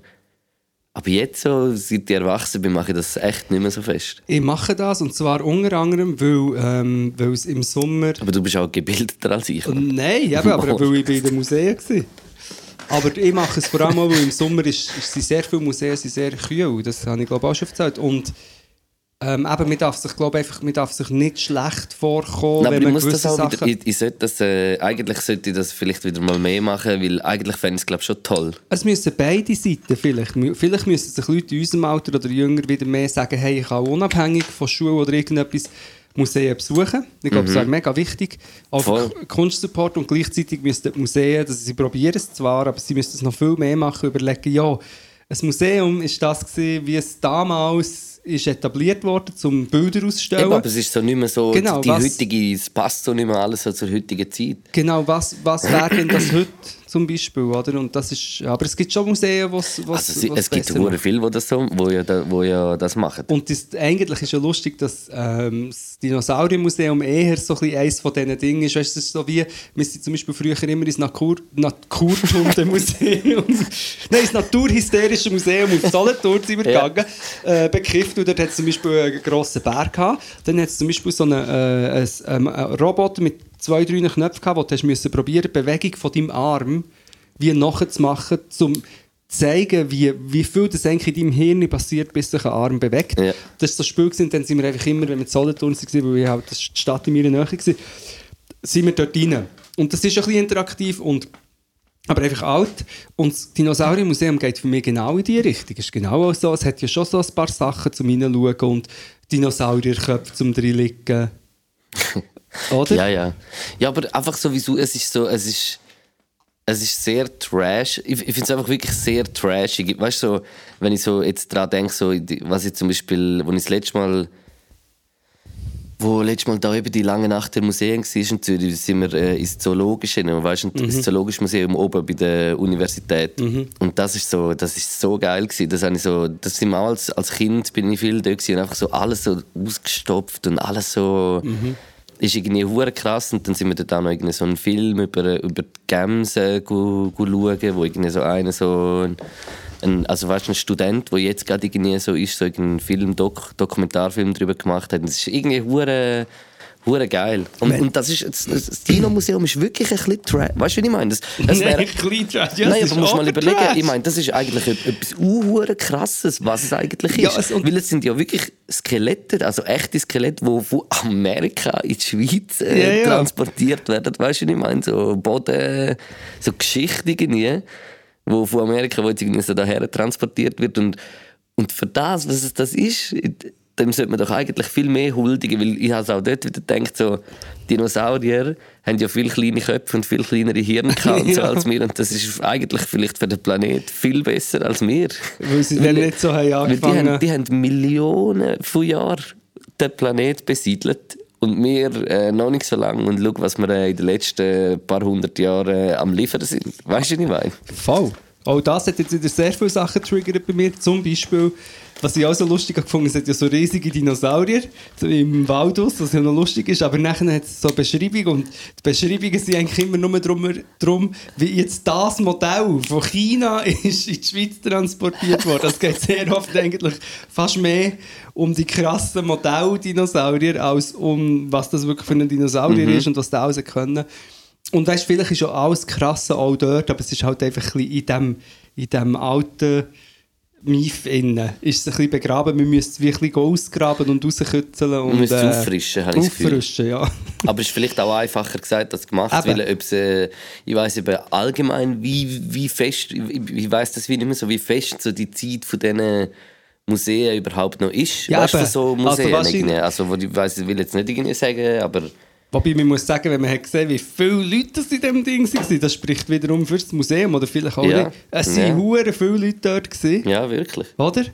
aber jetzt so, seit ich erwachsen bin, mache ich das echt nicht mehr so fest. Ich mache das und zwar unter anderem, weil, ähm, weil es im Sommer. Aber du bist auch gebildeter als ich. Nein, eben, aber weil ich bei den Museen war. Aber ich mache es vor allem auch, weil im Sommer ist, ist, sind sehr viele Museen sind sehr kühl. Das habe ich glaube auch schon erzählt. Und ähm, eben, man darf sich, glaube einfach, man darf sich nicht schlecht vorkommen, Nein, wenn man muss das auch Sachen... wieder, ich, ich sollte das, äh, eigentlich sollte ich das vielleicht wieder mal mehr machen, weil eigentlich fände ich es glaube schon toll. Es müssen beide Seiten vielleicht. Vielleicht müssen sich Leute in unserem Alter oder jünger wieder mehr sagen, hey, ich kann unabhängig von Schule oder irgendetwas Museen besuchen. Ich glaube, das wäre mega wichtig. Auch Mhm. Kunstsupport und gleichzeitig müssten die Museen, also sie probieren es zwar, aber sie müssten es noch viel mehr machen, überlegen, ja, ein Museum ist das gewesen, wie es damals ist etabliert wurde, um Bilder auszustellen. Eben, aber es ist so nicht mehr so, Genau, die was- heutige, es passt so nicht mehr alles so zur heutigen Zeit. Genau, was, was wäre denn das heute zum Beispiel, oder? Und das ist, aber es gibt schon Museen, wo es Also wo's es gibt sehr viele, die das, so, wo ja, wo ja das machen. Und das, eigentlich ist ja lustig, dass ähm, das Dinosauriermuseum eher so ein eines von diesen Dingen ist. Weißt, du, das ist so wie, wir sind zum Beispiel früher immer ins Natur, Naturkundemuseum, nein, ins Naturhysterische Museum auf Solothurn sind wir Ja. gegangen, äh, bekifft. Und dort hat es zum Beispiel einen grossen Berg gehabt. Dann hat es zum Beispiel so einen, äh, ein, ähm, einen Roboter mit zwei, drei Knöpfen gehabt, wo du müssen probieren, die Bewegung von deinem Arm wie nachzumachen, um zu zeigen, wie, wie viel das eigentlich in deinem Hirn passiert, bis sich ein Arm bewegt. Ja. Das war so ein Spiel, gewesen, dann sind wir einfach immer, wenn wir in Solothurn waren, weil ich halt, das die Stadt in meiner Nähe war, sind wir dort rein. Und das ist ein bisschen interaktiv und aber einfach alt. Und das Dinosauriermuseum geht für mich genau in die Richtung. Es ist genau so. Es hat ja schon so ein paar Sachen zum Hineinschauen und Dinosaurierköpfe zum drinliegen. Oder? Ja, ja. Ja, aber einfach sowieso, es ist so, es ist, es ist sehr trash. Ich, ich finde es einfach wirklich sehr trashig. Weißt du, so, wenn ich so jetzt dran denke, so, was ich zum Beispiel, wo ich das letzte Mal, wo letztes Mal da eben die lange Nacht der Museen war in Zürich, sind wir äh, ins Zoologische, weißt du, ins Zoologische Museum oben bei der Universität. Und das ist so, das ist so geil gewesen. Das ich so, das sind als, als Kind bin ich viel da gewesen, und einfach so alles so ausgestopft und alles so ist irgendwie hure krass und dann sind wir dort auch noch irgendwie so einen Film über, über die Gämse gu, gu schauen, wo irgendwie so einer so ein, ein also weißt ein Student, der jetzt gerade irgendwie so ist, so einen Film, Dok Dokumentarfilm darüber gemacht hat. Und Das ist irgendwie hure hure geil. Und, und das ist das, das Dino-Museum ist wirklich ein bisschen trash. Weißt du, wie ich meine? Das, das Nein, klein Trash. Ja, Nein, aber ist musst mal überlegen, Overtrash. ich meine, das ist eigentlich et- etwas uh, krasses, was es eigentlich ist. Ja, es- und- Weil es sind ja wirklich Skelette, also echte Skelette, die von Amerika in die Schweiz äh, Ja, ja. transportiert werden. Weißt du, was ich meine? So Boden, so Geschichten irgendwie, wo von Amerika, wo jetzt irgendwie so daher transportiert wird. Und, und für das, was es das ist, dem sollte man doch eigentlich viel mehr huldigen, weil ich habe es auch dort wieder gedacht, so, Dinosaurier haben ja viel kleine Köpfe und viel kleinere Hirne und so Ja. als wir und das ist eigentlich vielleicht für den Planet viel besser als wir. Weil sie dann nicht so haben angefangen. haben, die haben Millionen von Jahren den Planet besiedelt und wir äh, noch nicht so lange und schau, was wir äh, in den letzten paar hundert Jahren äh, am Liefern sind. Weißt du, was ich meine? Voll. Auch das hat jetzt wieder sehr viele Sachen getriggert bei mir. Zum Beispiel, was ich auch so lustig gefunden es hat ja so riesige Dinosaurier im Waldhaus, was ja noch lustig ist. Aber nachher hat es so Beschreibungen und die Beschreibungen sind eigentlich immer nur darum, darum wie jetzt das Modell von China ist in die Schweiz transportiert worden. Es geht sehr oft eigentlich fast mehr um die krassen Modelldinosaurier als um was das wirklich für ein Dinosaurier ist und was der alles können. Und weißt, vielleicht ist ja alles krasse auch dort, aber es ist halt einfach ein bisschen in dem, in dem alten Mief innen. Ist es ein bisschen begraben, wir müssen es ein ausgraben und rauskützeln. Und, müssen es auffrischen, habe ich. Auffrischen, ja. Aber es ist vielleicht auch einfacher gesagt als gemacht, Eben. weil ob's, äh, ich weiß eben allgemein, wie, wie fest, ich, ich weiß das wie nicht mehr so, wie fest so die Zeit von diesen Museen überhaupt noch ist. Ja, weißt du, so Also Museen irgendwie. Also, wo ich weiss, ich will jetzt nicht irgendwie sagen, aber Wobei man muss sagen, wenn man hat gesehen wie viele Leute das in diesem Ding waren, das spricht wiederum für das Museum oder vielleicht auch Ja. nicht. Es waren Ja. viele Leute dort, gewesen, ja, wirklich. oder?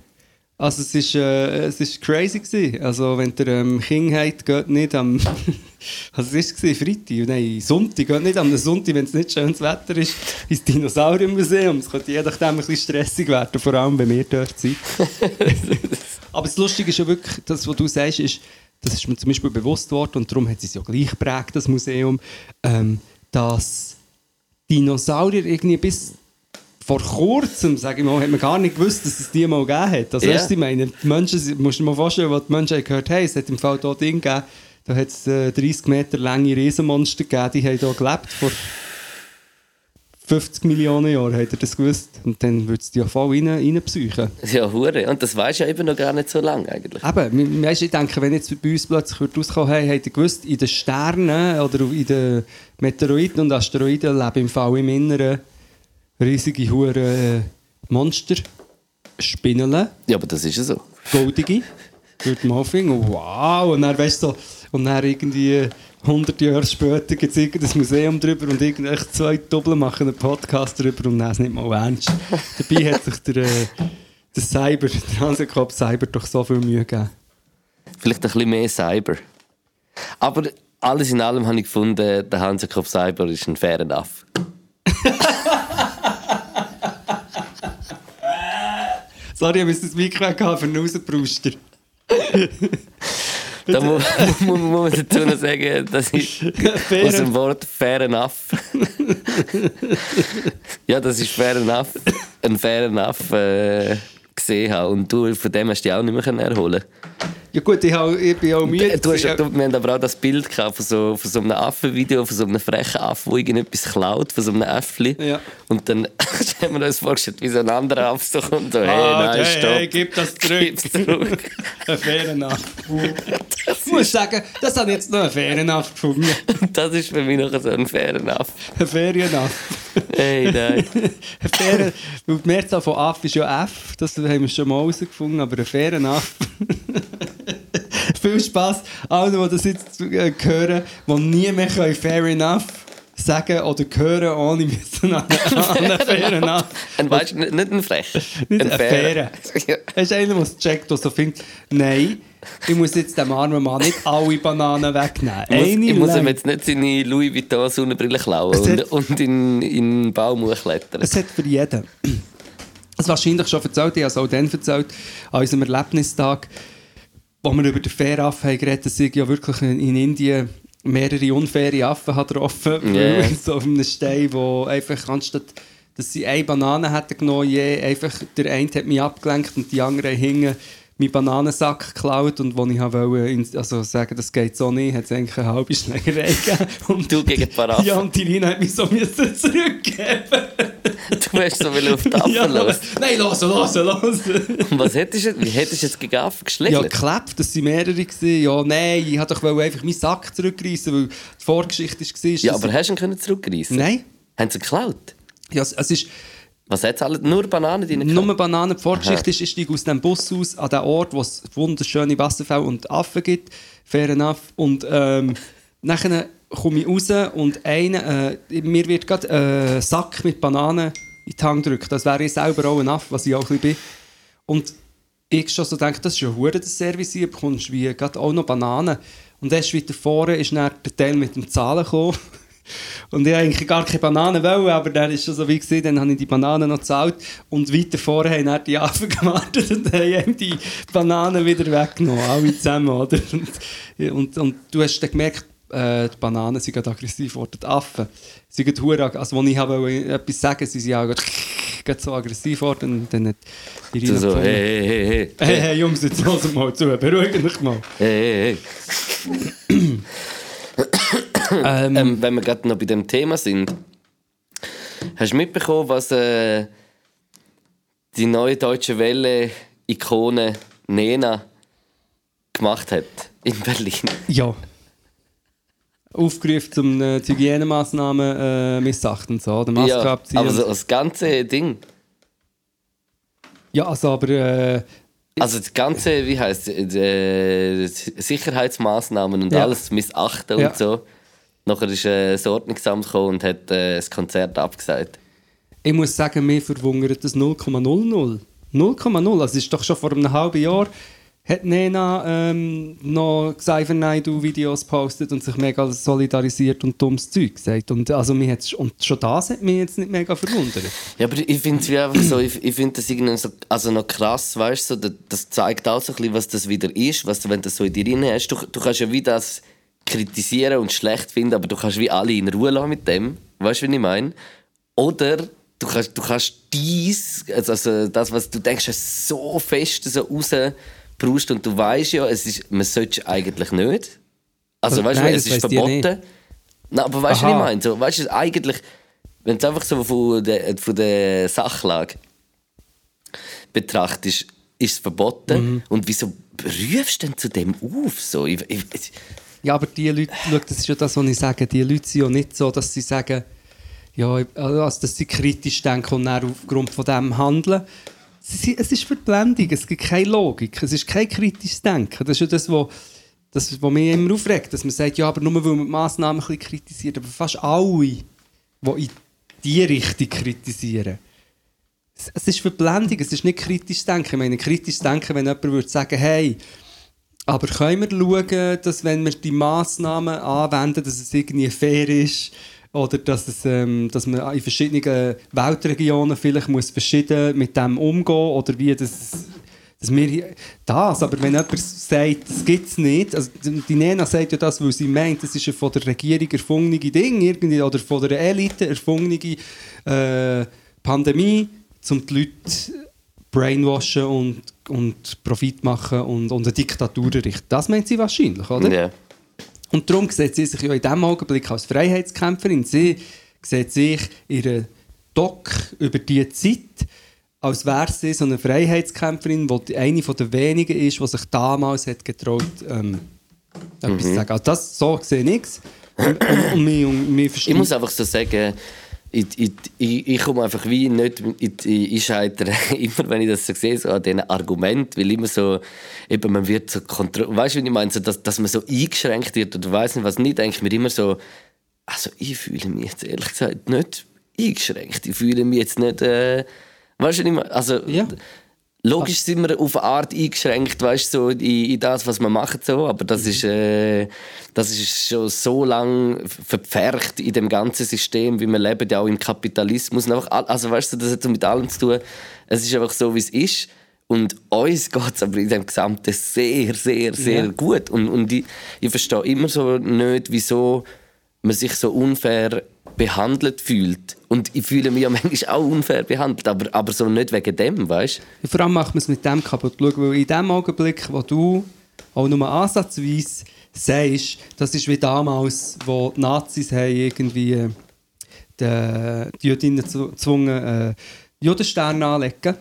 Also es ist, äh, es ist crazy gewesen. Also wenn der ähm, King hat, geht nicht am... War es? gewesen? Freitag? Nein, Sonntag. Geht nicht am Sonntag, wenn es nicht schönes Wetter ist, ins Dinosauriermuseum. Es könnte je nachdem ein bisschen stressig werden, vor allem wenn wir dort sind. Aber das Lustige ist ja wirklich, das, was du sagst, ist, das ist mir zum Beispiel bewusst worden und darum hat es ja gleich geprägt, das Museum, ähm, dass Dinosaurier irgendwie bis vor kurzem, sage ich mal, hat man gar nicht gewusst, dass es die mal gegeben hat. Also, Ja. weißt ich meine, die Menschen, musst du dir mal vorstellen, was die Menschen gehört haben, es hat im Fall dort Ding gegeben, da hat es äh, 30 Meter lange Riesenmonster gegeben, die haben hier gelebt, vor 50 Millionen Jahren, habt ihr das gewusst? Und dann würde es die ja voll rein, reinpsychen. Ja, hure. Und das weisst du ja eben noch gar nicht so lange eigentlich. Eben, weißt, ich denke, wenn jetzt bei uns plötzlich würde rauskommen, hey, habt ihr gewusst, in den Sternen oder in den Meteoriten und Asteroiden leben im Fall im Inneren riesige hure äh, Monster, Spinnele, Ja, aber das ist ja so. goldige. Würde man auch finden, wow, und dann weißt du, so, und dann irgendwie 100 Jahre später gibt es irgendein Museum drüber und irgendwelche zwei Doppel machen einen Podcast drüber und nehmen es nicht mal ernst. Dabei hat sich der, äh, der Cyber, der Hansekopf Cyber doch so viel Mühe gegeben. Vielleicht ein bisschen mehr Cyber. Aber alles in allem habe ich gefunden, der Hansekopf Cyber ist ein fairer Enough. Sorry, ich muss das Mikro weghaben für einen Rausbruster. Da muss, muss, muss man dazu noch sagen, dass ich aus dem Wort fair enough. ja, das ist fair enough. Ein fair enough äh, gesehen habe. Und du von dem hast du dich auch nicht mehr können erholen Ja gut, ich, hab, ich bin auch müde. du hast, du, Wir haben aber auch das Bild gehabt von so, von so einem Affenvideo, von so einem frechen Affen, der irgendetwas klaut, von so einem Äffli. Ja. Und dann haben wir uns vorgestellt, wie so ein anderer Affe so kommt. So, hey, Ah, nein, hey, stopp. hey, gib das zurück. Gib's zurück. Ein fairer Nacht. Ich muss sagen, das ich jetzt noch einen fairen Nacht gefunden. Das ist für mich noch so ein fairer Aff. Eine Feriennacht. Hey, nein. Ein fairer, weil die Mehrzahl von Aff ist ja F, das haben wir schon mal herausgefunden, aber ein fairer Aff. Viel Spass allen, die das jetzt äh, hören, die nie mehr können fair enough sagen oder hören, ohne an einen fairen Aff. Ein, weißt, du, nicht, nicht ein Frech. Nicht ein fairer. Es ist einer, der es checkt, der so findet, nein, ich muss jetzt dem armen Mann nicht alle Bananen wegnehmen. Ich muss, ich muss ihm jetzt nicht seine Louis Vuitton Sonnenbrille klauen und, hat- und in, in den Baum klettern. Es hat für jeden. Das wahrscheinlich schon erzählt, ich habe es auch dann erzählt, an unserem Erlebnistag, wo wir über den haben geredet, dass ich ja wirklich in in Indien mehrere unfaire Affen getroffen. Weil so auf einem Stein, wo einfach anstatt dass sie eine Banane hätten genommen, je, einfach der eine hat mich abgelenkt und die andere hingen meinen Bananensack geklaut und wo ich wollte, also sagen, das geht so nicht, hat es eigentlich eine halbe Schlägerei gegeben. Und Du gegen die Paraffen. Ja, und die Lina hat mich so müssen zurückgeben. Du hast so will auf die Affen Ja, los. Nein, los, los, los. Und was hättest du, wie hättest du jetzt gegen Affen ja, geschlägt? geklebt, das waren mehrere. Gewesen. Ja, nein, ich wollte doch einfach meinen Sack zurückreißen, weil die Vorgeschichte war. ja, aber hast du ihn können zurückreißen? Nein. Haben sie geklaut? Ja, es, es ist Was hat alle? Nur Bananen drin? nur Bananen. Die Vorgeschichte ist, ich steige aus dem Bus aus an den Ort, wo es wunderschöne Wasserfälle und Affen gibt. Fair enough. Und ähm, nachher komme ich raus und einer, äh, mir wird gerade äh, ein Sack mit Bananen in die Hand gedrückt. Das wäre ich selber auch ein Affe, was ich auch ein bisschen bin. Und ich schon so denke, das ist ja hure das Service hier, bekommst wie gerade auch noch Bananen. Und erst weiter vorne ist dann der Teil mit dem Zahlen gekommen. Und ich wollte eigentlich gar keine Bananen, wollen, aber dann ist schon so wie gesehen, dann habe ich die Bananen noch gezahlt. Und weiter vorne haben die Affen gewartet und haben ihm die Bananen wieder weggenommen, alle zusammen, oder? Und, und, und du hast dann gemerkt, äh, die Bananen sind gerade aggressiv geworden, die Affen sind gerade also als ich habe etwas sagen, sie sind auch gerade, so aggressiv geworden und dann hat die Du Rina so, hey, hey, hey, hey. Hey, hey, Jungs, jetzt hört mal zu, beruhigt euch mal. hey, hey, hey. Ähm, Ähm, wenn wir gerade noch bei dem Thema sind, hast du mitbekommen, was äh, die neue deutsche Welle-Ikone Nena gemacht hat in Berlin? ja. Aufgerufen zum äh, Hygienemaßnahmen äh, missachten, so, oder Maske ja, abziehen. aber so das ganze Ding. ja, also aber äh, Also das ganze, wie heißt äh, Sicherheitsmaßnahmen und Ja. alles missachten Ja. und so. Nachher ist äh, das Ordnungsamt gekommen und hat äh, das Konzert abgesagt. ich muss sagen, mir verwundert das 0,00. 0,0. Also ist doch schon vor einem halben Jahr hat Nena ähm, noch Cypher Videos postet und sich mega solidarisiert und dummes Zeug gesagt. Und, also, hat's, und schon das hat mich jetzt nicht mega verwundert. Ja, aber ich finde es wie einfach so, ich, ich finde das irgendwie so, also noch krass, weißt du, so, das, das zeigt auch so ein bisschen, was das wieder ist, was du, wenn du das so in dir drin hast. Du, du kannst ja wie das kritisieren und schlecht finden, aber du kannst wie alle in Ruhe lassen mit dem. Weißt du, was ich meine? Oder du kannst, du kannst dies, also, also das, was du denkst, so fest so raus brauchst und du weißt ja, es ist, man sollte es eigentlich nicht. Also weißt du, es ist verboten. Nein, aber weißt du, was ich meine? So, weißt du, eigentlich, wenn du einfach so von der, von der Sachlage betrachtest, ist es verboten. Mhm. Und wieso rufst du denn zu dem auf? So, ich, ich, ja, aber die Leute, schau, das ist ja das, was ich sage, die Leute sind ja nicht so, dass sie sagen, ja, also, dass sie kritisch denken und dann aufgrund von dem handeln, es ist Verblendung, es gibt keine Logik, es ist kein kritisches Denken. Das ist ja das, was das, was mich immer aufregt, dass man sagt, ja, aber nur weil man die Massnahmen ein bisschen kritisiert, aber fast alle, die in diese Richtung kritisieren, es ist Verblendung, es ist nicht kritisches Denken. Ich meine, kritisches Denken, wenn jemand würde sagen, hey, aber können wir schauen, dass wenn wir die Massnahmen anwenden, dass es irgendwie fair ist, oder dass, es, ähm, dass man in verschiedenen Weltregionen vielleicht muss verschieden mit dem umgehen? Oder wie das, dass wir das, aber wenn jemand sagt, das gibt es nicht, also die Nena sagt ja das, weil sie meint, das ist ein von der Regierung erfundene Ding irgendwie, oder von der Elite erfundene äh, Pandemie, um die Leute brainwashen und, und Profit machen und, und eine Diktatur errichten. Das meint sie wahrscheinlich, oder? Ja. Und darum sieht sie sich ja in diesem Augenblick als Freiheitskämpferin. Sie sieht sich ihre Doc über diese Zeit, als wäre sie so eine Freiheitskämpferin, die eine der wenigen ist, die sich damals hat getraut ähm, etwas zu mhm. sagen. Also das, so sehe ich es. Und, und, und, und ich muss einfach so sagen, ich, ich, komme einfach wie nicht, ich, scheitere immer, wenn ich das so sehe, so an diesen Argument, weil immer so, eben man wird so kontrolliert, weißt du, wie ich meine, so, dass, dass man so eingeschränkt wird oder weiß nicht was nicht, denke ich mir immer so, also ich fühle mich jetzt ehrlich gesagt nicht eingeschränkt, ich fühle mich jetzt nicht, äh, weißt du, ich meine, also... Ja. Logisch sind wir auf eine Art eingeschränkt, weißt so in, in das, was wir machen, so. Aber das ist, äh, das ist schon so lange verpfercht in dem ganzen System, wie wir leben, ja auch im Kapitalismus. einfach, also weißt du, das hat so mit allem zu tun. Es ist einfach so, wie es ist. Und uns geht es aber in dem Gesamten sehr, sehr, sehr ja. gut. Und, und ich, ich verstehe immer so nicht, wieso man sich so unfair behandelt fühlt. Und ich fühle mich ja manchmal auch unfair behandelt, aber, aber so nicht wegen dem, weißt du? Vor allem macht man es mit dem kaputt. Schau, weil in dem Augenblick, wo du auch nur ansatzweise sagst, das ist wie damals, wo die Nazis haben irgendwie äh, die, die Jüdinnen gezwungen, äh, Judensterne anlegen.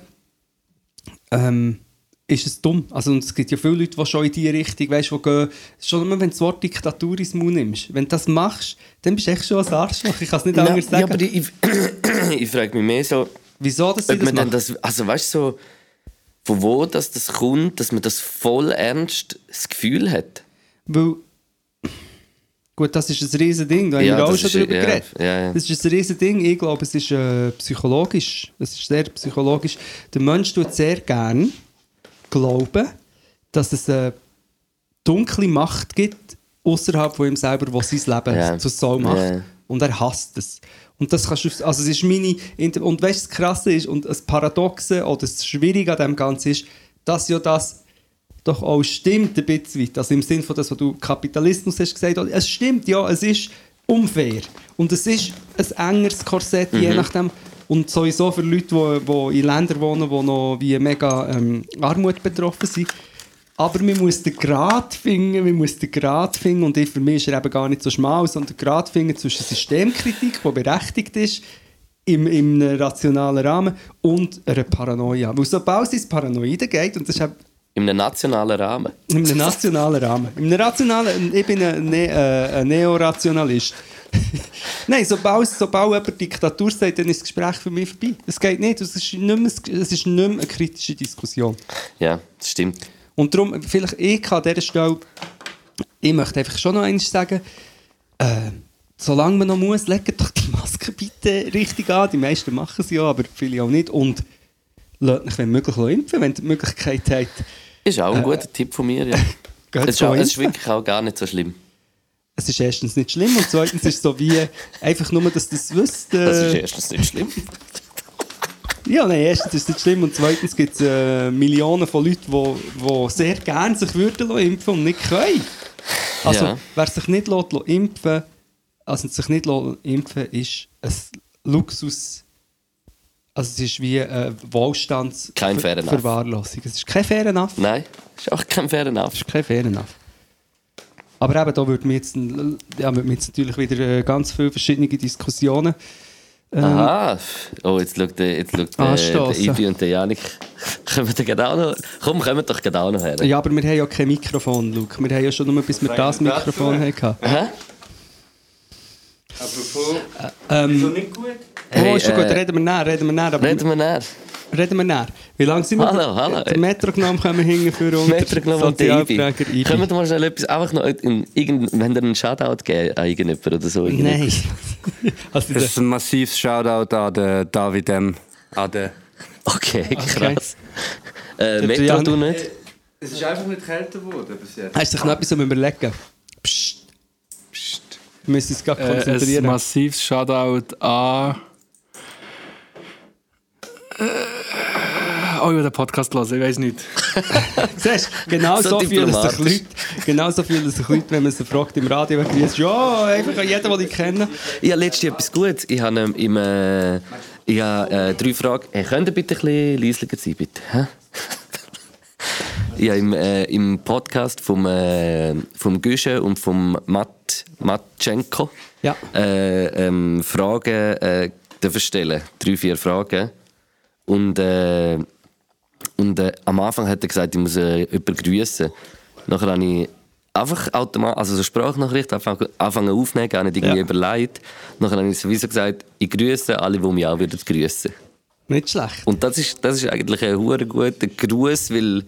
Ähm, ist es dumm. Also, und es gibt ja viele Leute, die schon in diese Richtung weißt, die gehen. Schon immer, wenn du das Wort Diktatur ins Mund nimmst. Wenn du das machst, dann bist du echt schon ein Arschloch. Ich kann es nicht ja, anders sagen. Ja, aber ich, ich, ich frage mich mehr so... Wieso, dass sie das man das Also, weißt du, so, von wo das, das kommt, dass man das voll ernst das Gefühl hat? Weil... Gut, das ist ein riesen Ding, da haben ja, wir auch schon darüber ja, geredet. Ja. Das ist ein riesen Ding, ich glaube, es ist äh, psychologisch. Es ist sehr psychologisch. Der Mensch tut sehr gerne glauben, dass es eine dunkle Macht gibt, außerhalb von ihm selber, die sein Leben yeah. zu Soul macht. Yeah. Und er hasst es. Und das kannst du, also es ist meine, und weißt du, das Krasse ist, und das Paradoxe oder das Schwierige an dem Ganzen ist, dass ja das doch auch stimmt ein bisschen weit. Also im Sinne von das, was du Kapitalismus hast gesagt, es stimmt, ja, es ist unfair. Und es ist ein engeres Korsett, mhm. je nachdem, und sowieso für Leute, die, in Ländern wohnen, die noch wie mega ähm, Armut betroffen sind. Aber man muss den Grad finden, man muss den Grad finden und für mich ist er eben gar nicht so schmal, sondern den Grad finden zwischen Systemkritik, die berechtigt ist, im, im rationalen Rahmen und einer Paranoia. Weil sobald es ins Paranoide geht, und das ist einem nationalen Rahmen? In einem nationalen Rahmen. In einem rationalen, ich bin ein, ne, äh, ein Neorationalist. Nein, sobald, sobald jemand Diktatur sagt, dann ist das Gespräch für mich vorbei. Es geht nicht. Es ist nicht mehr, es ist nicht mehr eine kritische Diskussion. Ja, das stimmt. Und darum, vielleicht ich an dieser Stelle, ich möchte einfach schon noch eines sagen, äh, solange man noch muss, legt doch die Maske bitte richtig an. Die meisten machen es ja, aber viele auch nicht. Und lasst euch, wenn möglich, impfen, wenn ihr die Möglichkeit habt. Ist auch ein guter Tipp von mir, ja. Es, ist auch, es ist wirklich auch gar nicht so schlimm. Es ist erstens nicht schlimm und zweitens ist es so wie, einfach nur, dass ihr das wisst. Äh, Das ist erstens nicht schlimm. Ja, nein, erstens ist es nicht schlimm und zweitens gibt es äh, Millionen von Leuten, die, die sehr gerne sich würden lassen impfen und nicht können. Also, Ja. wer sich nicht lässt, lassen impfen also sich nicht lassen impfen ist ein Luxus, also es ist wie eine Wohlstands Kein Fair enough. Verwahrlosung. Es ist kein Fair enough. Nein, ist auch kein fairer Enough. Es ist kein Fair enough. Aber eben, da würden wir jetzt, ja, würden wir jetzt natürlich wieder äh, ganz viele verschiedene Diskussionen ähm, Aha. Oh, jetzt schaut der, jetzt schaut der. Ibi und der Janik. Kommen wir auch noch, komm, kommen doch gerade auch noch her. Ja, aber wir haben ja kein Mikrofon, Luke. Wir haben ja schon nur, bis wir das Mikrofon hatten. Apropos, Ähm, nicht gut? oh, ist schon äh, gut, reden wir näher, reden wir näher. Aber Reden wir näher. reden wir näher. Wie lange sind wir? Hallo, hallo. Der Metro genommen können wir hinten für uns. Metro genommen und Ibi. Ibi. Können wir mal schnell etwas, einfach noch in, irgend, wenn ihr einen Shoutout geben an irgendjemanden oder so? Nein. also, Das ist ein massives Shoutout an den David M. An den Okay, krass. Äh, Der Metro, du nicht? es ist einfach nicht kälter geworden bis jetzt. hast du sich noch etwas um überlegen? Psst. Wir müssen uns gerade Äh, ein konzentrieren. massives Shoutout an. Äh, Oh, ich will den Podcast hören, ich weiß nicht. Siehst du, genau So so, fühlen sich diplomatisch. Leute, genau so fühlen sich Leute, wenn man sie fragt im Radio, wenn grüßt, ja, einfach an jeden, den ich kenne. Ich habe letztens etwas Gutes. Ich habe ähm, im, äh, ich habe, äh, drei Fragen. Hey, könnt ihr bitte ein bisschen leiser sein, bitte? Ich habe im, äh, im Podcast vom, äh, vom Güsche und vom Matt, Matschenko Ja. äh, ähm, Fragen äh, stellen. Drei, vier Fragen. Und, äh, und äh, am Anfang hat er gesagt, ich muss äh, jemanden grüßen. Nachher habe ich einfach automatisch, also so Sprachnachricht anfangen, anfangen aufnehmen, gar nicht irgendwie Ja. überlegt. Nachher habe ich sowieso gesagt, ich grüße alle, die mich auch würden grüßen. Nicht schlecht. Und das ist, das ist eigentlich ein hure guter Gruß, weil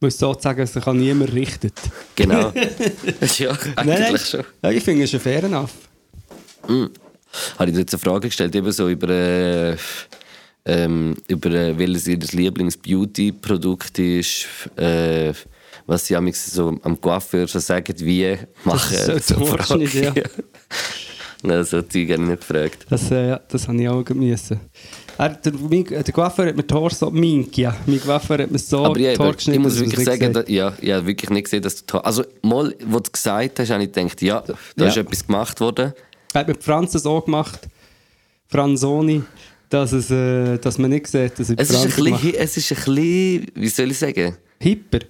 Muss sozusagen, sich an niemand richtet. genau, ja eigentlich schon. Ja, ich finde es ein fair enough. habe ich dir jetzt eine Frage gestellt, eben so über, äh, ähm, über äh, welches ihr Lieblings-Beauty-Produkt ist, äh, was sie amigs so am Coiffeur schon sagen, wie machen. Das ist so so Ausschnitt, ja. Nein, so Zeug habe ich nicht gefragt. Das, äh, ja, das habe ich auch müssen. Er, der, mein, der Coiffeur hat mir die Haare so mink, ja. Mein Coiffeur hat mir so Aber ich, die Haare ich geschnitten, muss wirklich sagen, da, ja, ich habe wirklich nicht gesehen, dass du... Also, mal, wo du gesagt hast, habe ich gedacht, ja, da Ja. ist etwas gemacht worden. Er hat mit Franzen so gemacht, Franzoni, dass, es, äh, dass man nicht sieht, dass ich Es ist, ein bisschen, es ist ein bisschen, wie soll ich sagen... Hipper.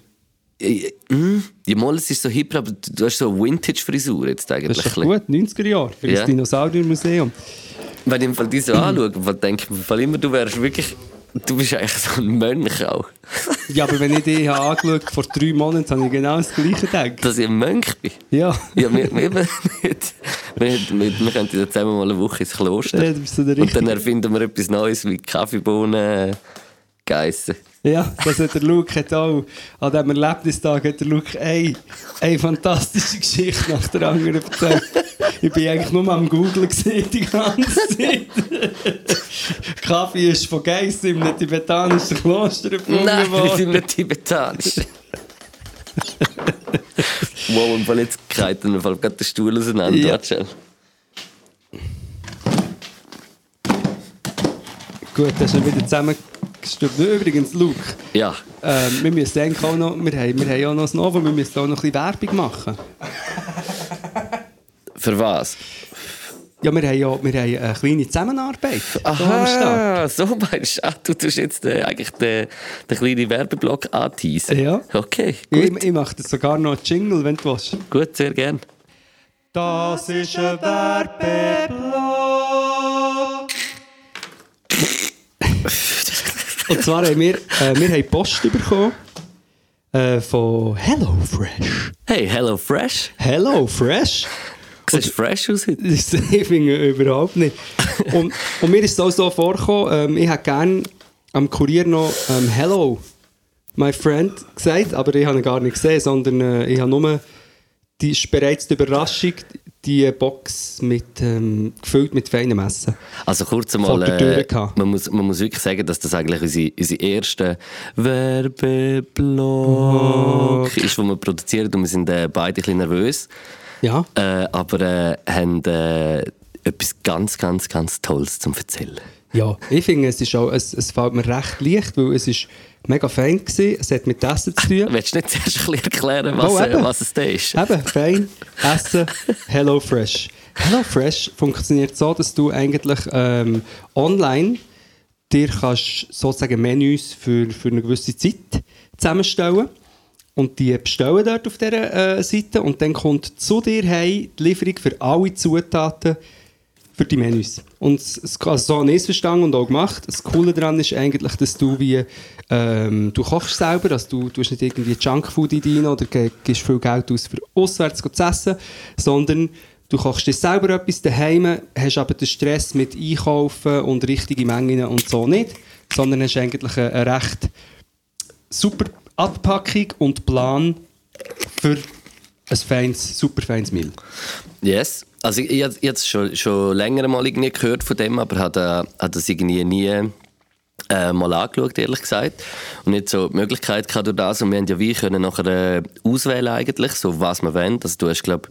Mm, Ja, mal, es ist so hip, aber du hast so eine Vintage-Frisur jetzt eigentlich. Das ist gut, 90er Jahre, für Ja. das Dinosauriermuseum. bisschen. Wenn ich im Fall die so anschaue, denke ich Fall immer, du wärst wirklich... Du bist eigentlich so ein Mönch auch. Ja, aber wenn ich dich habe angeschaut vor drei Monaten, habe ich genau das Gleiche gedacht. Dass ich ein Mönch bin. Ja, Ja, wir, wir, wir, wir, wir, könnten zusammen mal eine Woche ins Kloster. Ja, Und dann erfinden wir etwas Neues wie Kaffeebohnen geissen. ja, das hat der Luke hat auch, an diesem Erlebnistag hat der Luke eine, eine fantastische Geschichte nach der anderen erzählt. Ich war eigentlich nur am Googlen gewesen die ganze Zeit. Kaffee ist von Geiss im tibetanischen Kloster erfunden Nein, ich worden. bin nicht tibetanisch. wow, im Fall jetzt geht im Fall gerade der Stuhl auseinander. Ja. Gut, das ist wieder zusammengestülpt. Übrigens, Luke, Ja, ähm, wir müssen eigentlich auch noch, wir haben, wir haben ja noch das Novo, wir müssen auch noch ein bisschen Werbung machen. Für was? Ja, wir haben ja wir haben eine kleine Zusammenarbeit. Aha, so meinst du. Ah, du tust jetzt äh, eigentlich den, den kleinen Werbeblock anteasen. Ja. Okay, Ich, gut, ich mache das sogar noch Jingle, wenn du willst. gut, sehr gern. Das ist ein Werbeblock. Und zwar haben wir, äh, wir haben Post bekommen äh, von HelloFresh. Hey, Hello Fresh. HelloFresh? Siehst fresh aus heute? Ich finde überhaupt nicht. Und, und mir ist es auch so vorgekommen, ähm, ich hätte gerne am Kurier noch ähm, Hello, my friend gesagt, aber ich habe ihn gar nicht gesehen, sondern äh, ich habe nur die ist bereits die Überraschung, die Box mit, ähm, gefüllt mit feinem Essen. Also kurz einmal, äh, man, muss, man muss wirklich sagen, dass das eigentlich unsere, unsere erste Werbeblock ist, die wir produzieren und wir sind äh, beide ein bisschen nervös. Ja. Äh, aber äh, haben äh, etwas ganz, ganz, ganz Tolles zum erzählen. Ja, ich finde, es, ist auch, es, es fällt mir recht leicht, weil es ist mega fein war. Es hat mit Essen zu tun. Willst du nicht zuerst erklären, was, Oh, äh, eben. was es da ist? Eben, fein, Essen, Hello Fresh. Hello Fresh funktioniert so, dass du eigentlich ähm, online dir kannst sozusagen Menüs für, für eine gewisse Zeit zusammenstellen und die bestellen dort auf dieser äh, Seite und dann kommt zu dir heim die Lieferung für alle Zutaten für die Menüs. Und es- also so habe ich es verstanden und auch gemacht. Das Coole daran ist eigentlich, dass du wie, ähm, du kochst selber, also du tust nicht irgendwie Junkfood in rein oder gibst viel Geld aus für auswärts zu essen, sondern du kochst dir selber etwas daheim, hast aber den Stress mit Einkaufen und richtige Mengen und so nicht, sondern hast eigentlich eine, eine recht super Abpackung und Plan für ein feines, super feines Meal. Yes. Also ich, ich, habe es schon, schon länger mal irgendwie gehört von dem, aber habe äh, das irgendwie nie äh, mal angeschaut, ehrlich gesagt. Und nicht so die Möglichkeit gehabt durch das. Und wir haben ja wie können nachher äh, auswählen eigentlich, so was wir wollen. Also du hast, glaube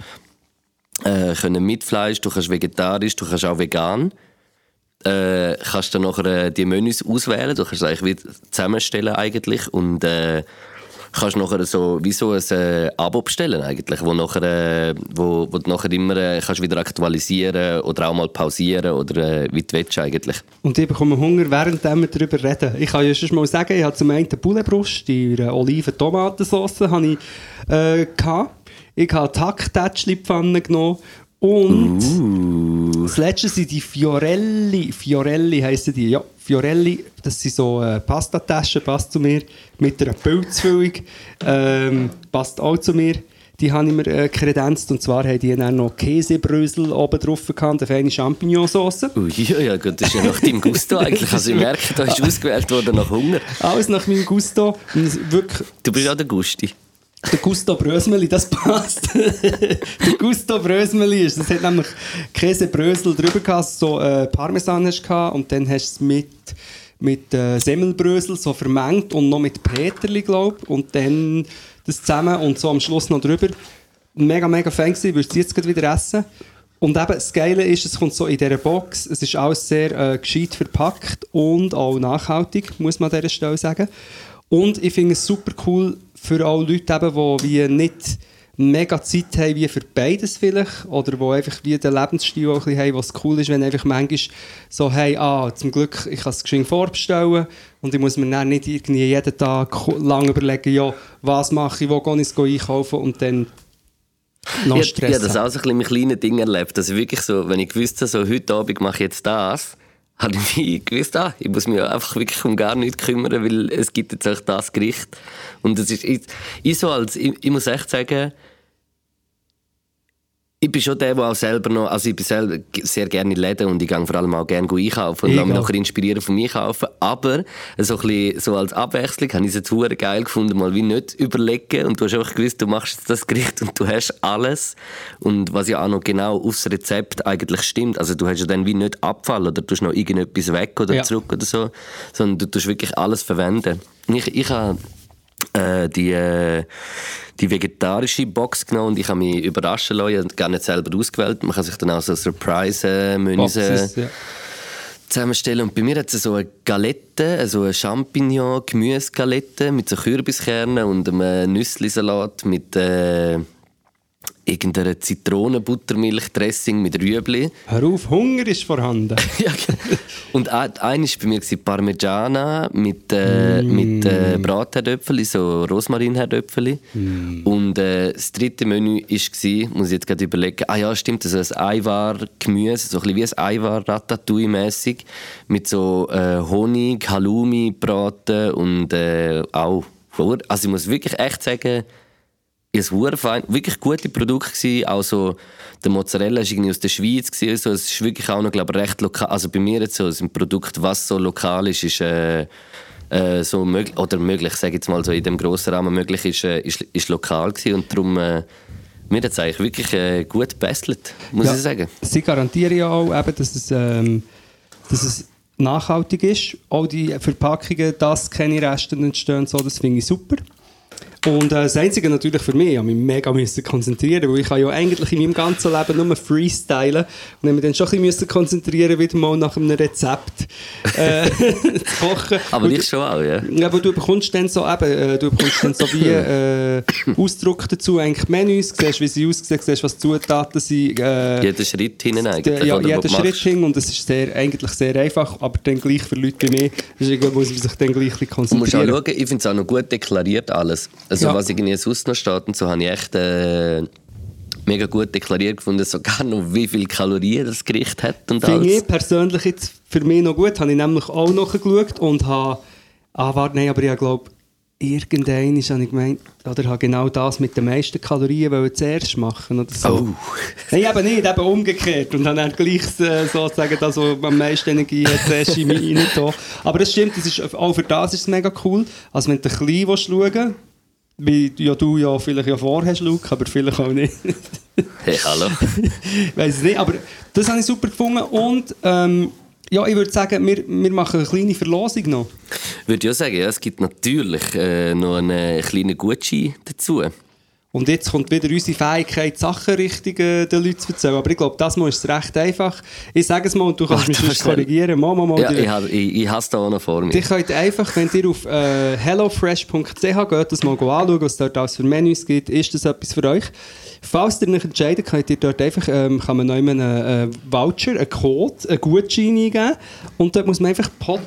äh, können mit Fleisch, du kannst vegetarisch, du kannst auch vegan. Äh, kannst dann nachher äh, die Menüs auswählen, du kannst es eigentlich zusammenstellen eigentlich und äh, kannst nachher so wie so ein äh, Abo bestellen eigentlich, wo nachher, äh, wo, wo du nachher immer äh, kannst wieder aktualisieren oder auch mal pausieren oder äh, wie du willst eigentlich. Und ich bekomme Hunger, während wir darüber reden. Ich kann ja schon mal sagen, ich habe zum einen die Bullenbrust, die äh, Oliven-Tomatensauce, ich, äh, gehabt. Ich habe Tack-Tätschli-Pfanne genommen und das letzte sind die Fiorelli, Fiorelli heissen die, ja, Fiorelli, das sind so äh, Pastataschen, passt zu mir, mit einer Pilzfüllung, ähm, passt auch zu mir. Die habe ich mir äh, kredenzt und zwar haben die dann noch Käsebrösel oben drauf gehabt, eine feine Champignonsauce. Ui, ja, ja, gut, das ist ja nach deinem Gusto eigentlich. Also ich merke, da ist ausgewählt worden nach Hunger. Alles nach meinem Gusto. Wirklich, Du bist auch der Gusti. Der Gusto Brösmeli, das passt. der Gusto Brösmeli ist. Das hat nämlich Käsebrösel drüber gehabt, so äh, Parmesan hast gehabt, und dann hast du es mit, mit äh, Semmelbrösel so vermengt und noch mit Peterli, glaube ich. Und dann das zusammen und so am Schluss noch drüber. Mega, mega fein gewesen. Würdest du jetzt gerade wieder essen? Und eben, das Geile ist, es kommt so in dieser Box. Es ist alles sehr äh, gescheit verpackt und auch nachhaltig, muss man an dieser Stelle sagen. Und ich finde es super cool für alle Leute, eben, die wie nicht mega Zeit haben wie für beides vielleicht oder die einfach wie den Lebensstil auch ein bisschen haben, was cool ist, wenn einfach manchmal so, hey, ah, zum Glück, ich kann es geschwind vorbestellen und ich muss mir dann nicht irgendwie jeden Tag lang überlegen, ja, was mache ich, wo gehe ich einkaufen und dann noch Ich, ich Stress habe das auch so ein bisschen mit kleinen Dingen erlebt. Also wirklich so, wenn ich gewusst habe, so, heute Abend mache ich jetzt das, habe ich wie gewusst, ah, ich muss mich einfach wirklich um gar nichts kümmern, weil es gibt jetzt auch das Gericht. Und das ist, ich, ich, so als, ich, ich muss echt sagen, ich bin schon der, der auch selber noch, also ich bin selber sehr gerne in Läden und ich gehe vor allem auch gerne einkaufen und lasse mich nachher inspirieren vom Einkaufen. Aber so, ein bisschen, so als Abwechslung habe ich es jetzt hure geil gefunden, mal wie nicht überlegen und du hast einfach gewusst, du machst jetzt das Gericht und du hast alles. Und was ja auch noch genau aufs Rezept eigentlich stimmt, also du hast ja dann wie nicht Abfall oder du tust noch irgendetwas weg oder Ja. zurück oder so, sondern du tust wirklich alles verwenden. Ich, ich habe äh, die, äh, die vegetarische Box genommen und ich habe mich überraschen lassen. Ich habe gar nicht selber ausgewählt. Man kann sich dann auch so Surprise-Menüs äh, ja. zusammenstellen. Und bei mir hat es so eine Galette, also eine Champignon-Gemüsegalette mit so Kürbiskernen und einem Nüsslisalat mit äh, irgendeiner Zitronenbuttermilch-Dressing mit Rüebli. Hör auf, Hunger ist vorhanden. ja, genau. und ein- war bei mir Parmigiana mit, äh, mit äh, Bratherdöpfeli, so Rosmarinherdöpfeli. Und äh, das dritte Menü war, muss ich jetzt gerade überlegen, ah ja, stimmt, also ein Eiwar-Gemüse, so ein bisschen wie ein Eiwar-Ratatouille-mässig, mit so äh, Honig, Halloumi, Braten und äh, auch, also ich muss wirklich echt sagen, es war fein, wirklich gute Produkte gewesen. Also der Mozzarella ist irgendwie aus der Schweiz gewesen, so. Es ist wirklich auch noch, glaube ich, recht lokal. Also bei mir jetzt so ein Produkt, was so lokal ist, ist äh, äh, so möglich oder möglich, sage jetzt mal so in dem grossen Rahmen möglich ist, äh, ist, ist lokal gewesen und darum äh, Mir hat es eigentlich wirklich äh, gut gebesselt, muss Ja, ich sagen. Sie garantieren ja auch, eben, dass, es, ähm, dass es nachhaltig ist. Auch die Verpackungen, dass keine Reste entstehen, so, das finde ich super. Und äh, das Einzige natürlich für mich, ich musste mich mega müssen konzentrieren, weil ich ja eigentlich in meinem ganzen Leben nur freestylen und ich mich dann schon ein bisschen konzentrieren, wieder mal nach einem Rezept äh, zu kochen. Aber ich schon auch, ja. ja, aber du bekommst dann so eben, äh, du bekommst dann so wie äh, Ausdruck dazu, eigentlich Menüs, siehst, wie sie aussehen, siehst, was die Zutaten sind. Äh, Jeder Schritt hinten eigentlich. ja, jeder Schritt hin und es ist sehr, eigentlich sehr einfach, aber dann gleich für Leute wie mich, deswegen muss man sich dann gleich bisschen Du musst auch konzentrieren. schauen, ich finde es auch noch gut deklariert alles. Also Ja. was irgendwie sonst noch steht und so, habe ich echt äh, mega gut deklariert gefunden, sogar noch wie viele Kalorien das Gericht hat und Finde alles. ich persönlich jetzt für mich noch gut, habe ich nämlich auch noch geschaut und habe, ah warte, nein, aber ich glaube, irgendein habe ich gemeint, oder habe genau das mit den meisten Kalorien wollen zuerst machen oder so. Oh. Nein, eben nicht, eben umgekehrt. Und dann gleich äh, sozusagen das, was am meisten Energie hat, zuerst in mich rein. Aber das stimmt, das ist, auch für das ist es mega cool. Also wenn du ein bisschen willst schauen wie ja, du ja vielleicht ja vorhast, Luke, aber vielleicht auch nicht. Hey, hallo. Weiß nicht, aber das habe ich super gefunden. Und ähm, ja, ich würde sagen, wir, wir machen eine kleine Verlosung noch. Würde ich auch sagen, ja, es gibt natürlich äh, noch einen kleinen Gutschein dazu. Und jetzt kommt wieder unsere Fähigkeit, Sachen richtig äh, den Leuten zu erzählen. Aber ich glaube, das Mal ist es recht einfach. Ich sage es mal und du kannst mich sonst korrigieren. Mal, mal, mal. Ja, ich, habe- ich, ich habe es da auch noch vor mir. Ihr könnt einfach, wenn ihr auf äh, hellofresh.ch geht, das mal anschauen, was es dort alles für Menüs gibt, ist das etwas für euch. Falls ihr euch entscheidet, könnt ihr dort einfach, ähm, kann man noch einen äh, Voucher, einen Code, einen Gutschein eingeben und dort muss man einfach POT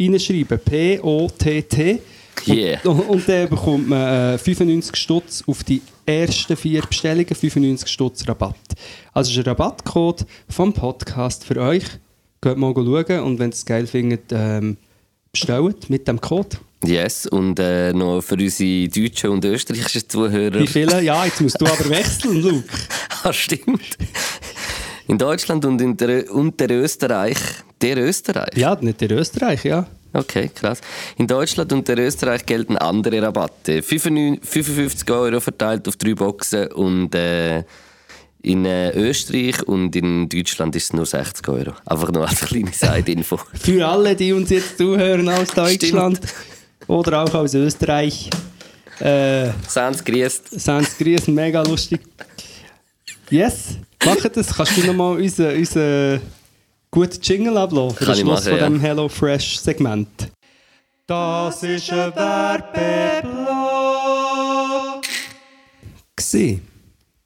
reinschreiben. P-O-T-T. Yeah. Und, und dann bekommt man äh, 95 Stutz auf die ersten vier Bestellungen, 95 Stutz Rabatt. Also ist ein Rabattcode vom Podcast für euch. Geht mal schauen und wenn ihr es geil findet, ähm, bestellt mit dem Code. Yes, und äh, noch für unsere deutschen und österreichischen Zuhörer. Wie viele? Ja, jetzt musst du aber wechseln, Luke. Ah, stimmt. In Deutschland und in der, und der Österreich. Der Österreich? Ja, nicht der Österreich, ja. Okay, krass. In Deutschland und der Österreich gelten andere Rabatte. 55 55 Euro verteilt auf drei Boxen und äh, in äh, Österreich und in Deutschland ist es nur 60 Euro. Einfach nur als kleine Side-Info. Für alle, die uns jetzt zuhören aus Deutschland oder auch aus Österreich. Äh, Sans grüßt. Sans grüßen, mega lustig. Yes, mach das. Kannst du nochmal unseren, unseren guten Jingle ablaufen für das Schluss von diesem ja. HelloFresh-Segment. Das ist ein Werbeblock. Gsi.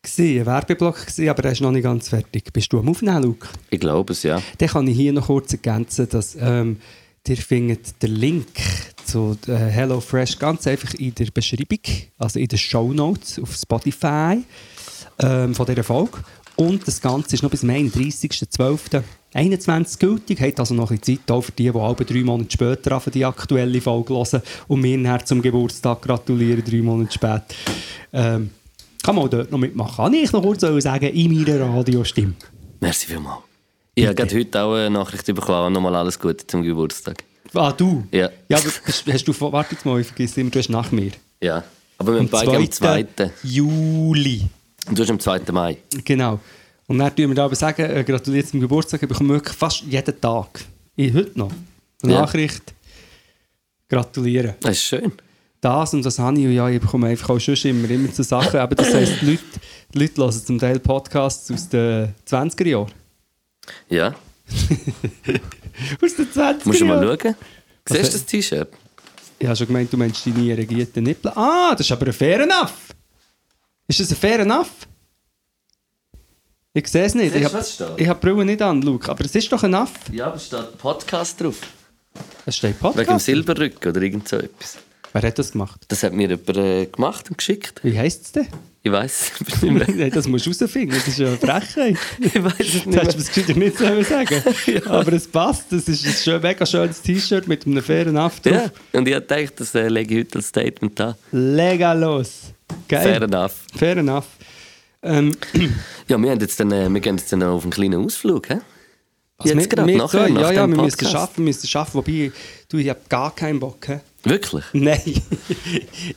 Gsi, ein Werbeblock gsi, aber er ist noch nicht ganz fertig. Bist du am Aufnehmen, Luke? Ich glaube es, ja. Dann kann ich hier noch kurz ergänzen, dass ähm, ihr findet den Link zu äh, HelloFresh ganz einfach in der Beschreibung, also in den Show Notes auf Spotify ähm, von dieser Folge. Und das Ganze ist noch bis Mai, am 30.12. 21 gültig, hat also noch ein bisschen Zeit, auch für die, die alle drei Monate später auf die aktuelle Folge hören und mir nachher zum Geburtstag gratulieren, drei Monate später. Ähm, kann man auch dort noch mitmachen. Kann ich noch kurz sagen, in meiner Radiostimme. Merci vielmals. Ich habe gerade heute auch eine Nachricht bekommen, nochmal alles Gute zum Geburtstag. Ah, du? Ja. Ja, aber hast du, warte mal, ich vergesse immer, du hast nach mir. Ja, aber wir haben beide am 2. Juli. Und du hast am 2. Mai. Genau. Und dann tun wir aber sagen, äh, gratuliert zum Geburtstag, ich bekomme wirklich fast jeden Tag, ich, heute noch, eine Ja. Nachricht, gratulieren. Das ist schön. Das und das habe ich, und ja, ich bekomme einfach auch schon immer, immer zu Sachen, aber das heisst, die Leute, die Leute hören zum Teil Podcasts aus den 20er Jahren. Ja. Aus den 20er Musst du mal Jahren. schauen. Siehst du das T-Shirt? Ich habe schon gemeint, du meinst die nie regierten Nippel. Ah, das ist aber ein Fair Enough. Ist das ein Fair Enough? Ich sehe es nicht. Siehst Ich habe hab die Brille nicht an, Luke. Aber es ist doch Enough. Ja, aber steht Podcast drauf. Es steht Wegen dem Podcast. Silberrücken oder irgend so etwas. Wer hat das gemacht? Das hat mir jemand äh, gemacht und geschickt. Wie heisst es denn? Ich weiß es nicht mehr. Das musst du herausfinden. Das ist ja eine Frechheit. Ich weiß es nicht Das hättest du mehr. es gescheiter nicht sollen sagen Aber es passt. Das ist ein schön, mega schönes T-Shirt mit einem fairen drauf. Ja, und ich habe gedacht, das äh, lege ich heute als Statement an. Lega los. Geil. Fair enough. Fair enough. Ähm, Ja, wir, haben jetzt dann, äh, wir gehen jetzt dann auf einen kleinen Ausflug, hä? Also Jetzt wir- gerade, nachher, zwei, nach ja, ja, wir müssen Podcast. schaffen, wir müssen schaffen. Wobei, du, ich habe gar keinen Bock. He? Wirklich? Nein.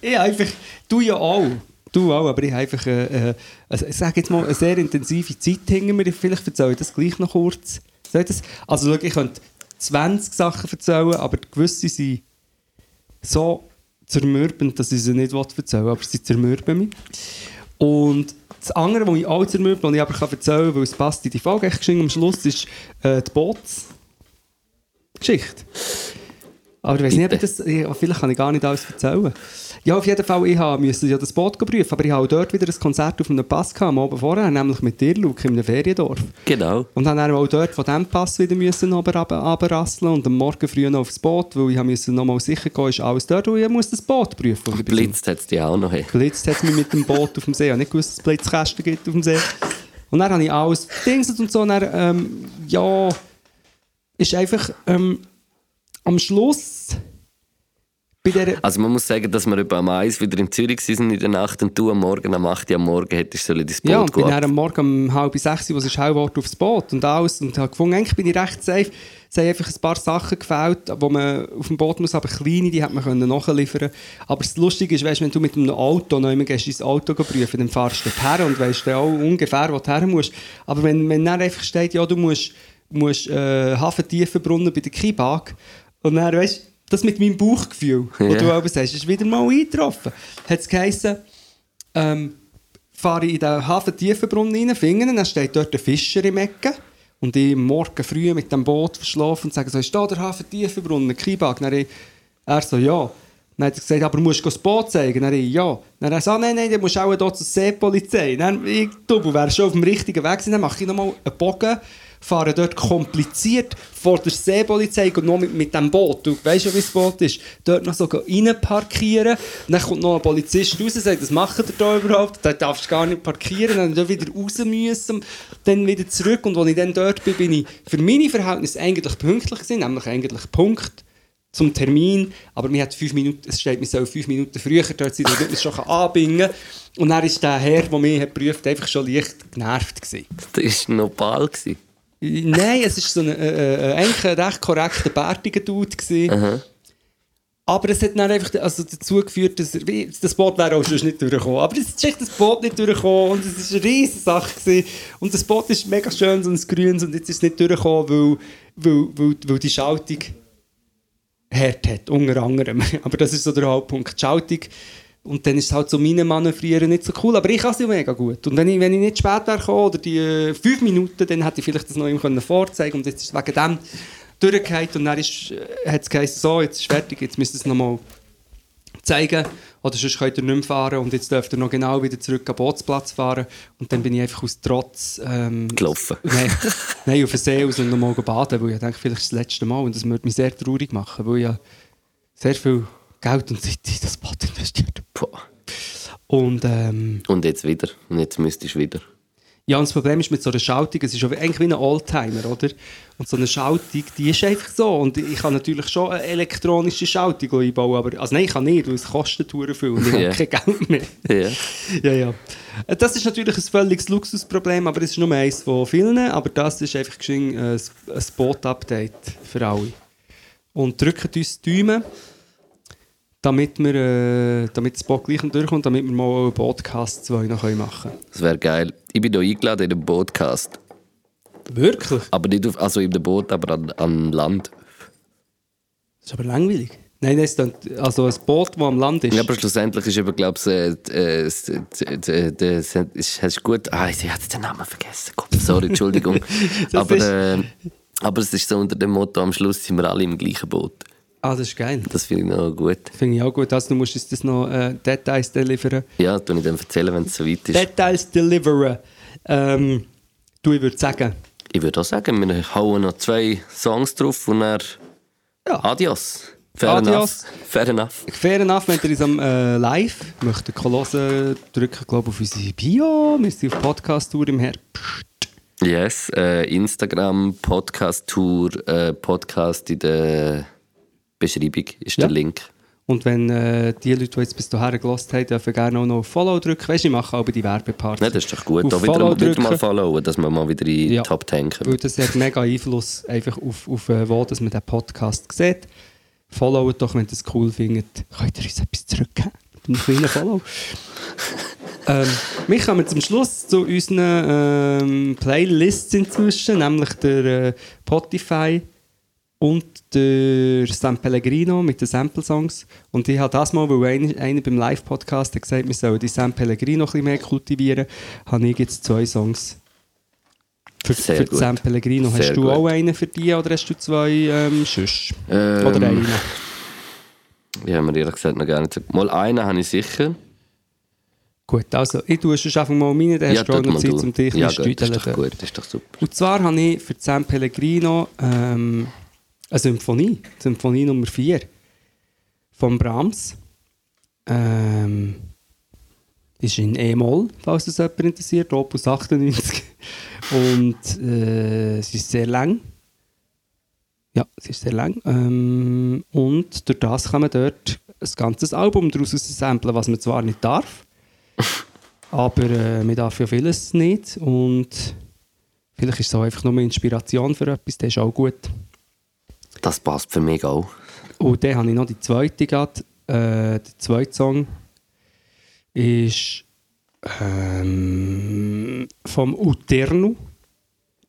ich einfach, du ja auch. Du auch, aber ich habe einfach, äh, äh, also ich sage jetzt mal, eine sehr intensive Zeit hinter mir. Vielleicht erzähle ich das gleich noch kurz. Das? Also schau, ich könnte 20 Sachen erzählen, aber gewisse sind so zermürbend, dass ich sie nicht erzählen will, aber sie zermürben mich. Und das andere, was ich auch zermürben, was ich aber kann erzählen kann, weil es passt in die Folge am Schluss, ist äh, die Bootsgeschichte. Aber ich weiß nicht, ob das, ich, vielleicht kann ich gar nicht alles erzählen. Ja, auf jeden Fall, ich habe musste ja das Boot prüfen, aber ich habe auch dort wieder ein Konzert auf einem Pass gehabt, am Abend vorher, nämlich mit dir, Luke, in einem Feriendorf. Genau. Und dann haben wir auch dort von diesem Pass wieder müssen runterrasseln und am Morgen früh noch aufs Boot, weil ich habe müssen noch mal sicher gehen, ist alles dort, und ich muss das Boot prüfen. Und Blitzt hat es dich auch noch. Hey. Blitzt hat es mich mit dem Boot auf dem See. Ich habe nicht gewusst, dass es Blitzkästen gibt auf dem See. Und dann habe ich alles gedingselt und so. Und dann, ähm, ja, ist einfach ähm, am Schluss. Also man muss sagen, dass wir etwa am 1 wieder in Zürich waren in der Nacht und du am Morgen am 8 Uhr am Morgen hättest sollen dein Boot Ja, und bin dann am Morgen um halb sechs, wo es ist geworden, aufs Boot und alles. Und habe gefunden, eigentlich bin ich recht safe. Es haben einfach ein paar Sachen gefällt, wo man auf dem Boot muss, aber kleine, die hat man können nachliefern Aber das Lustige ist, weißt, wenn du mit einem Auto noch immer gehst, dein Auto prüfen, dann fahrst du her und weißt dann auch ungefähr, wo du her musst. Aber wenn, wenn dann einfach steht, ja, du musst, musst äh, Hafentiefenbrunnen bei der Kibag und dann, weißt das mit meinem Bauchgefühl, wo Ja. du aber sagst, ist wieder mal eingetroffen. Hat es geheißen, ähm, fahre ich in den Hafentiefenbrunnen rein, finden, dann steht dort ein Fischer im Ecken. Und ich morgen früh mit dem Boot verschlafen und sage so, ist da der Hafentiefenbrunnen, Kibag? Dann ich, er so, ja. Dann hat er gesagt, aber musst du das Boot zeigen? Dann ich, ja. Dann er so, nein, nein, dann musst du auch hier zur Seepolizei. Dann ich, du, du wärst schon auf dem richtigen Weg gewesen. Dann mache ich nochmal einen Bogen, fahre dort kompliziert vor der Seepolizei und noch mit, mit dem Boot. Du weißt ja, wie das Boot ist. Dort noch so rein parkieren. Dann kommt noch ein Polizist raus und sagt, was macht ihr da überhaupt? Da darfst du gar nicht parkieren. Dann wieder raus müssen, dann wieder zurück. Und als ich dann dort bin, bin ich für meine Verhältnisse eigentlich pünktlich gewesen, nämlich eigentlich Punkt zum Termin, aber mir hat fünf Minuten, es steht, wir sollen fünf Minuten früher dort sein, damit man es schon anbinden kann. Und dann ist der Herr, der mich hat geprüft einfach schon leicht genervt gewesen. Das war noch gewesen. Nein, es war so ein, äh, äh, eigentlich ein recht korrekter, bärtiger Dude. Gewesen. Aber es hat dann einfach also dazu geführt, dass er, das Boot wäre auch sonst nicht durchgekommen. Aber es ist echt das Boot nicht durchgekommen und es war eine riesige Sache. Gewesen. Und das Boot ist mega schön, so ein grünes und jetzt ist es nicht durchgekommen, weil, weil, weil, weil die Schaltung Herd hat, unter anderem. Aber das ist so der Hauptpunkt, die Schaltung. Und dann ist es halt so meine Manövrieren nicht so cool, aber ich kann es ja mega gut. Und wenn ich, wenn ich nicht spät wäre gekommen, oder die äh, fünf Minuten, dann hätte ich vielleicht das noch ihm können vorzeigen und jetzt ist es wegen dem durchgehend und dann ist, äh, hat es geheißen, so, jetzt ist fertig, jetzt müsst ihr es nochmal zeigen oder sonst könnt ihr nicht mehr fahren und jetzt dürft ihr noch genau wieder zurück am Bootsplatz fahren und dann bin ich einfach aus Trotz ähm, Gelaufen. Nein, nein, auf den See raus und nochmal baden, weil ich denke, vielleicht ist es das letzte Mal und das würde mich sehr traurig machen, weil ich ja sehr viel Geld und Zeit in das Bad investiert. Boah. Und ähm, Und jetzt wieder. Und jetzt müsstest du wieder. ja, und das Problem ist mit so einer Schaltung, es ist eigentlich wie ein Oldtimer, oder? Und so eine Schaltung, die ist einfach so. Und ich kann natürlich schon eine elektronische Schaltung einbauen, aber also nein, ich kann nicht, weil es kostet hure viel und ich Ja. habe kein Geld mehr. Ja. ja, ja. Äh, Das ist natürlich ein völliges Luxusproblem, aber es ist nur eins von vielen. Aber das ist einfach ein ein Spot-Update für alle. Und drückt uns die Daumen, damit, wir, äh, damit das Spot gleich durchkommt, damit wir mal einen Podcast 2 noch machen können. Das wäre geil. Ich bin hier eingeladen in den Podcast. Wirklich? Aber nicht auf, also in dem Boot, aber an, an Land. Das ist aber langweilig. Nein, das ist dann, also ein Boot, das am Land ist. Ja, aber schlussendlich ist eben, glaube ich, äh, äh, es- es ist hast gut. Ah, ich hatte den Namen vergessen. Sorry, Entschuldigung. Aber, ist- äh, aber es ist so unter dem Motto: am Schluss sind wir alle im gleichen Boot. Ah, das ist geil. Das finde ich noch gut. Finde ich auch gut. Also, du musst uns das noch äh, Details deliveren. Ja, tue ich dann erzählen, wenn es so weit ist. Details deliveren. Ähm, du, ich würde sagen, Ich würde auch sagen, wir hauen noch zwei Songs drauf und dann Ja. Adios. Fair Adios. enough. Fair enough. Fair enough, wenn ihr uns am äh, Live möchtet hören, drückt glaube auf unsere Bio. Wir sind auf Podcast-Tour im Herbst. Yes, äh, Instagram, Podcast-Tour, äh, Podcast in der Beschreibung ist Ja. der Link. Und wenn äh, die Leute, die jetzt bis dahin gelassen haben, dürfen gerne auch noch Follow drücken. Weißt du, ich mache aber die Werbeparts. Ne, das ist doch gut. Auf Da wieder, Follow wieder mal followen, dass wir mal wieder in die Ja. Top 10 kommen. Weil das hat mega Einfluss einfach auf, auf äh, wo dass man den Podcast sieht. Followt doch, wenn ihr es cool findet. Könnt ihr uns etwas zurückgeben? Mit einem kleinen Follow. Ähm, wir kommen zum Schluss zu unseren ähm, Playlists inzwischen, nämlich der äh, Spotify und der San Pellegrino mit den Sample-Songs. Und ich habe das mal, weil einer, einer beim Live-Podcast hat gesagt, wir sollen die San Pellegrino ein bisschen mehr kultivieren, habe ich jetzt zwei Songs für, Sehr für. San Pellegrino. Sehr hast du gut. auch einen für die oder hast du zwei ähm, Schüss? Ähm, Oder einen? Ich habe mir ehrlich gesagt noch gar nicht so... Mal einen habe ich sicher. Gut, also ich tue es einfach mal meine, dann hast du auch noch Zeit, um dich Ja bisschen gut, das ist zu doch gut, das ist doch super. Und zwar habe ich für San Pellegrino ähm, eine Symphonie, Symphonie Nummer 4 von Brahms. Ähm, ist in E-Moll, falls es jemand interessiert, Opus 98. Und äh, es ist sehr lang. Ja, es ist sehr lang. Ähm, und durch das kann man dort ein ganzes Album daraus samplen, was man zwar nicht darf, aber äh, man darf ja vieles nicht. Und Vielleicht ist es auch einfach nur eine Inspiration für etwas, das ist auch gut. Das passt für mich auch. Und dann habe ich noch die zweite gehabt. Äh, der zweite Song ist ähm, vom Uterno.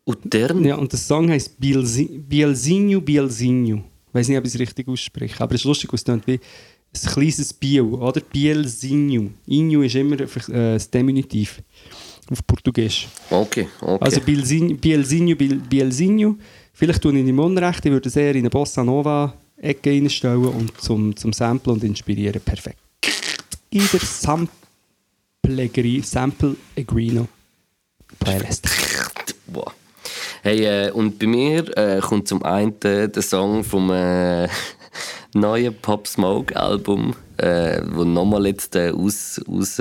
Utern? Ja, und der Song heißt Bielsi- Bielsinho Bielsinho. Ich weiß nicht, ob ich es richtig ausspreche, aber es ist lustig, es klingt wie ein kleines Biel, oder? Bielsinho. Inho ist immer äh, das Diminutiv auf Portugiesisch. Okay, okay. Also Bielsinho, Bielsinho, Biel, Bielsinho. Vielleicht tue ich ihm Unrecht, ich würde es eher in eine Bossa Nova Ecke reinstellen und zum, zum Samplen und inspirieren. Perfekt. In der Sample, Sample Agrino Playlist. Hey, äh, und bei mir äh, kommt zum einen der Song vom äh, neuen Pop Smoke Album, äh, wo nochmal jetzt äh, aus, aus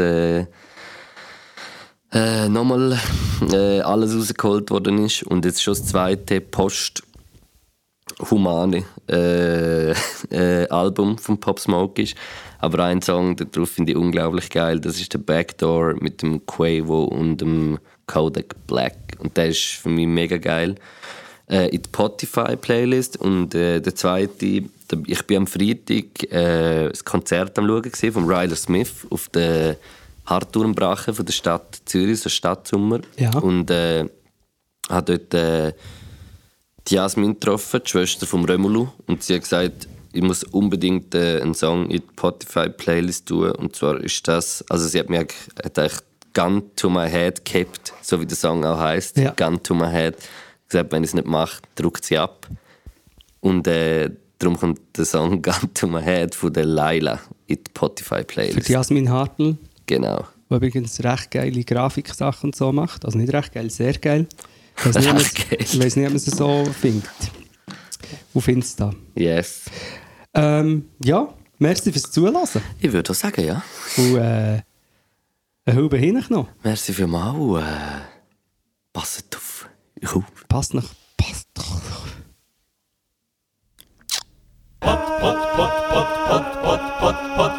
äh, nochmal äh, alles rausgeholt worden ist und jetzt schon das zweite Post Humane äh, äh, Album von Pop Smoke ist. Aber ein Song darauf finde ich unglaublich geil. Das ist der Backdoor mit dem Quavo und dem Kodak Black. Und der ist für mich mega geil. Äh, in die Spotify-Playlist. Und äh, der zweite, der, ich bin am Freitag äh, das Konzert am Schauen von Ryder Smith auf der Hartturmbrache von der Stadt Zürich, so Stadtsommer. Ja. Und äh, habe dort äh, die Jasmin getroffen, die Schwester vom Römulu, und sie hat gesagt, ich muss unbedingt äh, einen Song in die Spotify-Playlist tun. Und zwar ist das, also sie hat mir hat eigentlich Gun to my head gehabt, so wie der Song auch heißt. Ja. Gun to my head. Gesagt, wenn ich es nicht mache, drückt sie ab. Und äh, darum kommt der Song Gun to my head von der Laila in die Für Spotify-Playlist. die Jasmin Hartl, Genau. die übrigens recht geile Grafiksachen und so macht. Also nicht recht geil, sehr geil. Ich weiß nicht, ob man es- ich so findet. Auf Insta. Yes. Ähm, ja, merci fürs Zulassen. Ich würde auch sagen, ja. Und äh, eine Hube hin noch. Merci vielmals. Äh, passet auf. Ja. Passt noch. Passt doch. Podcast.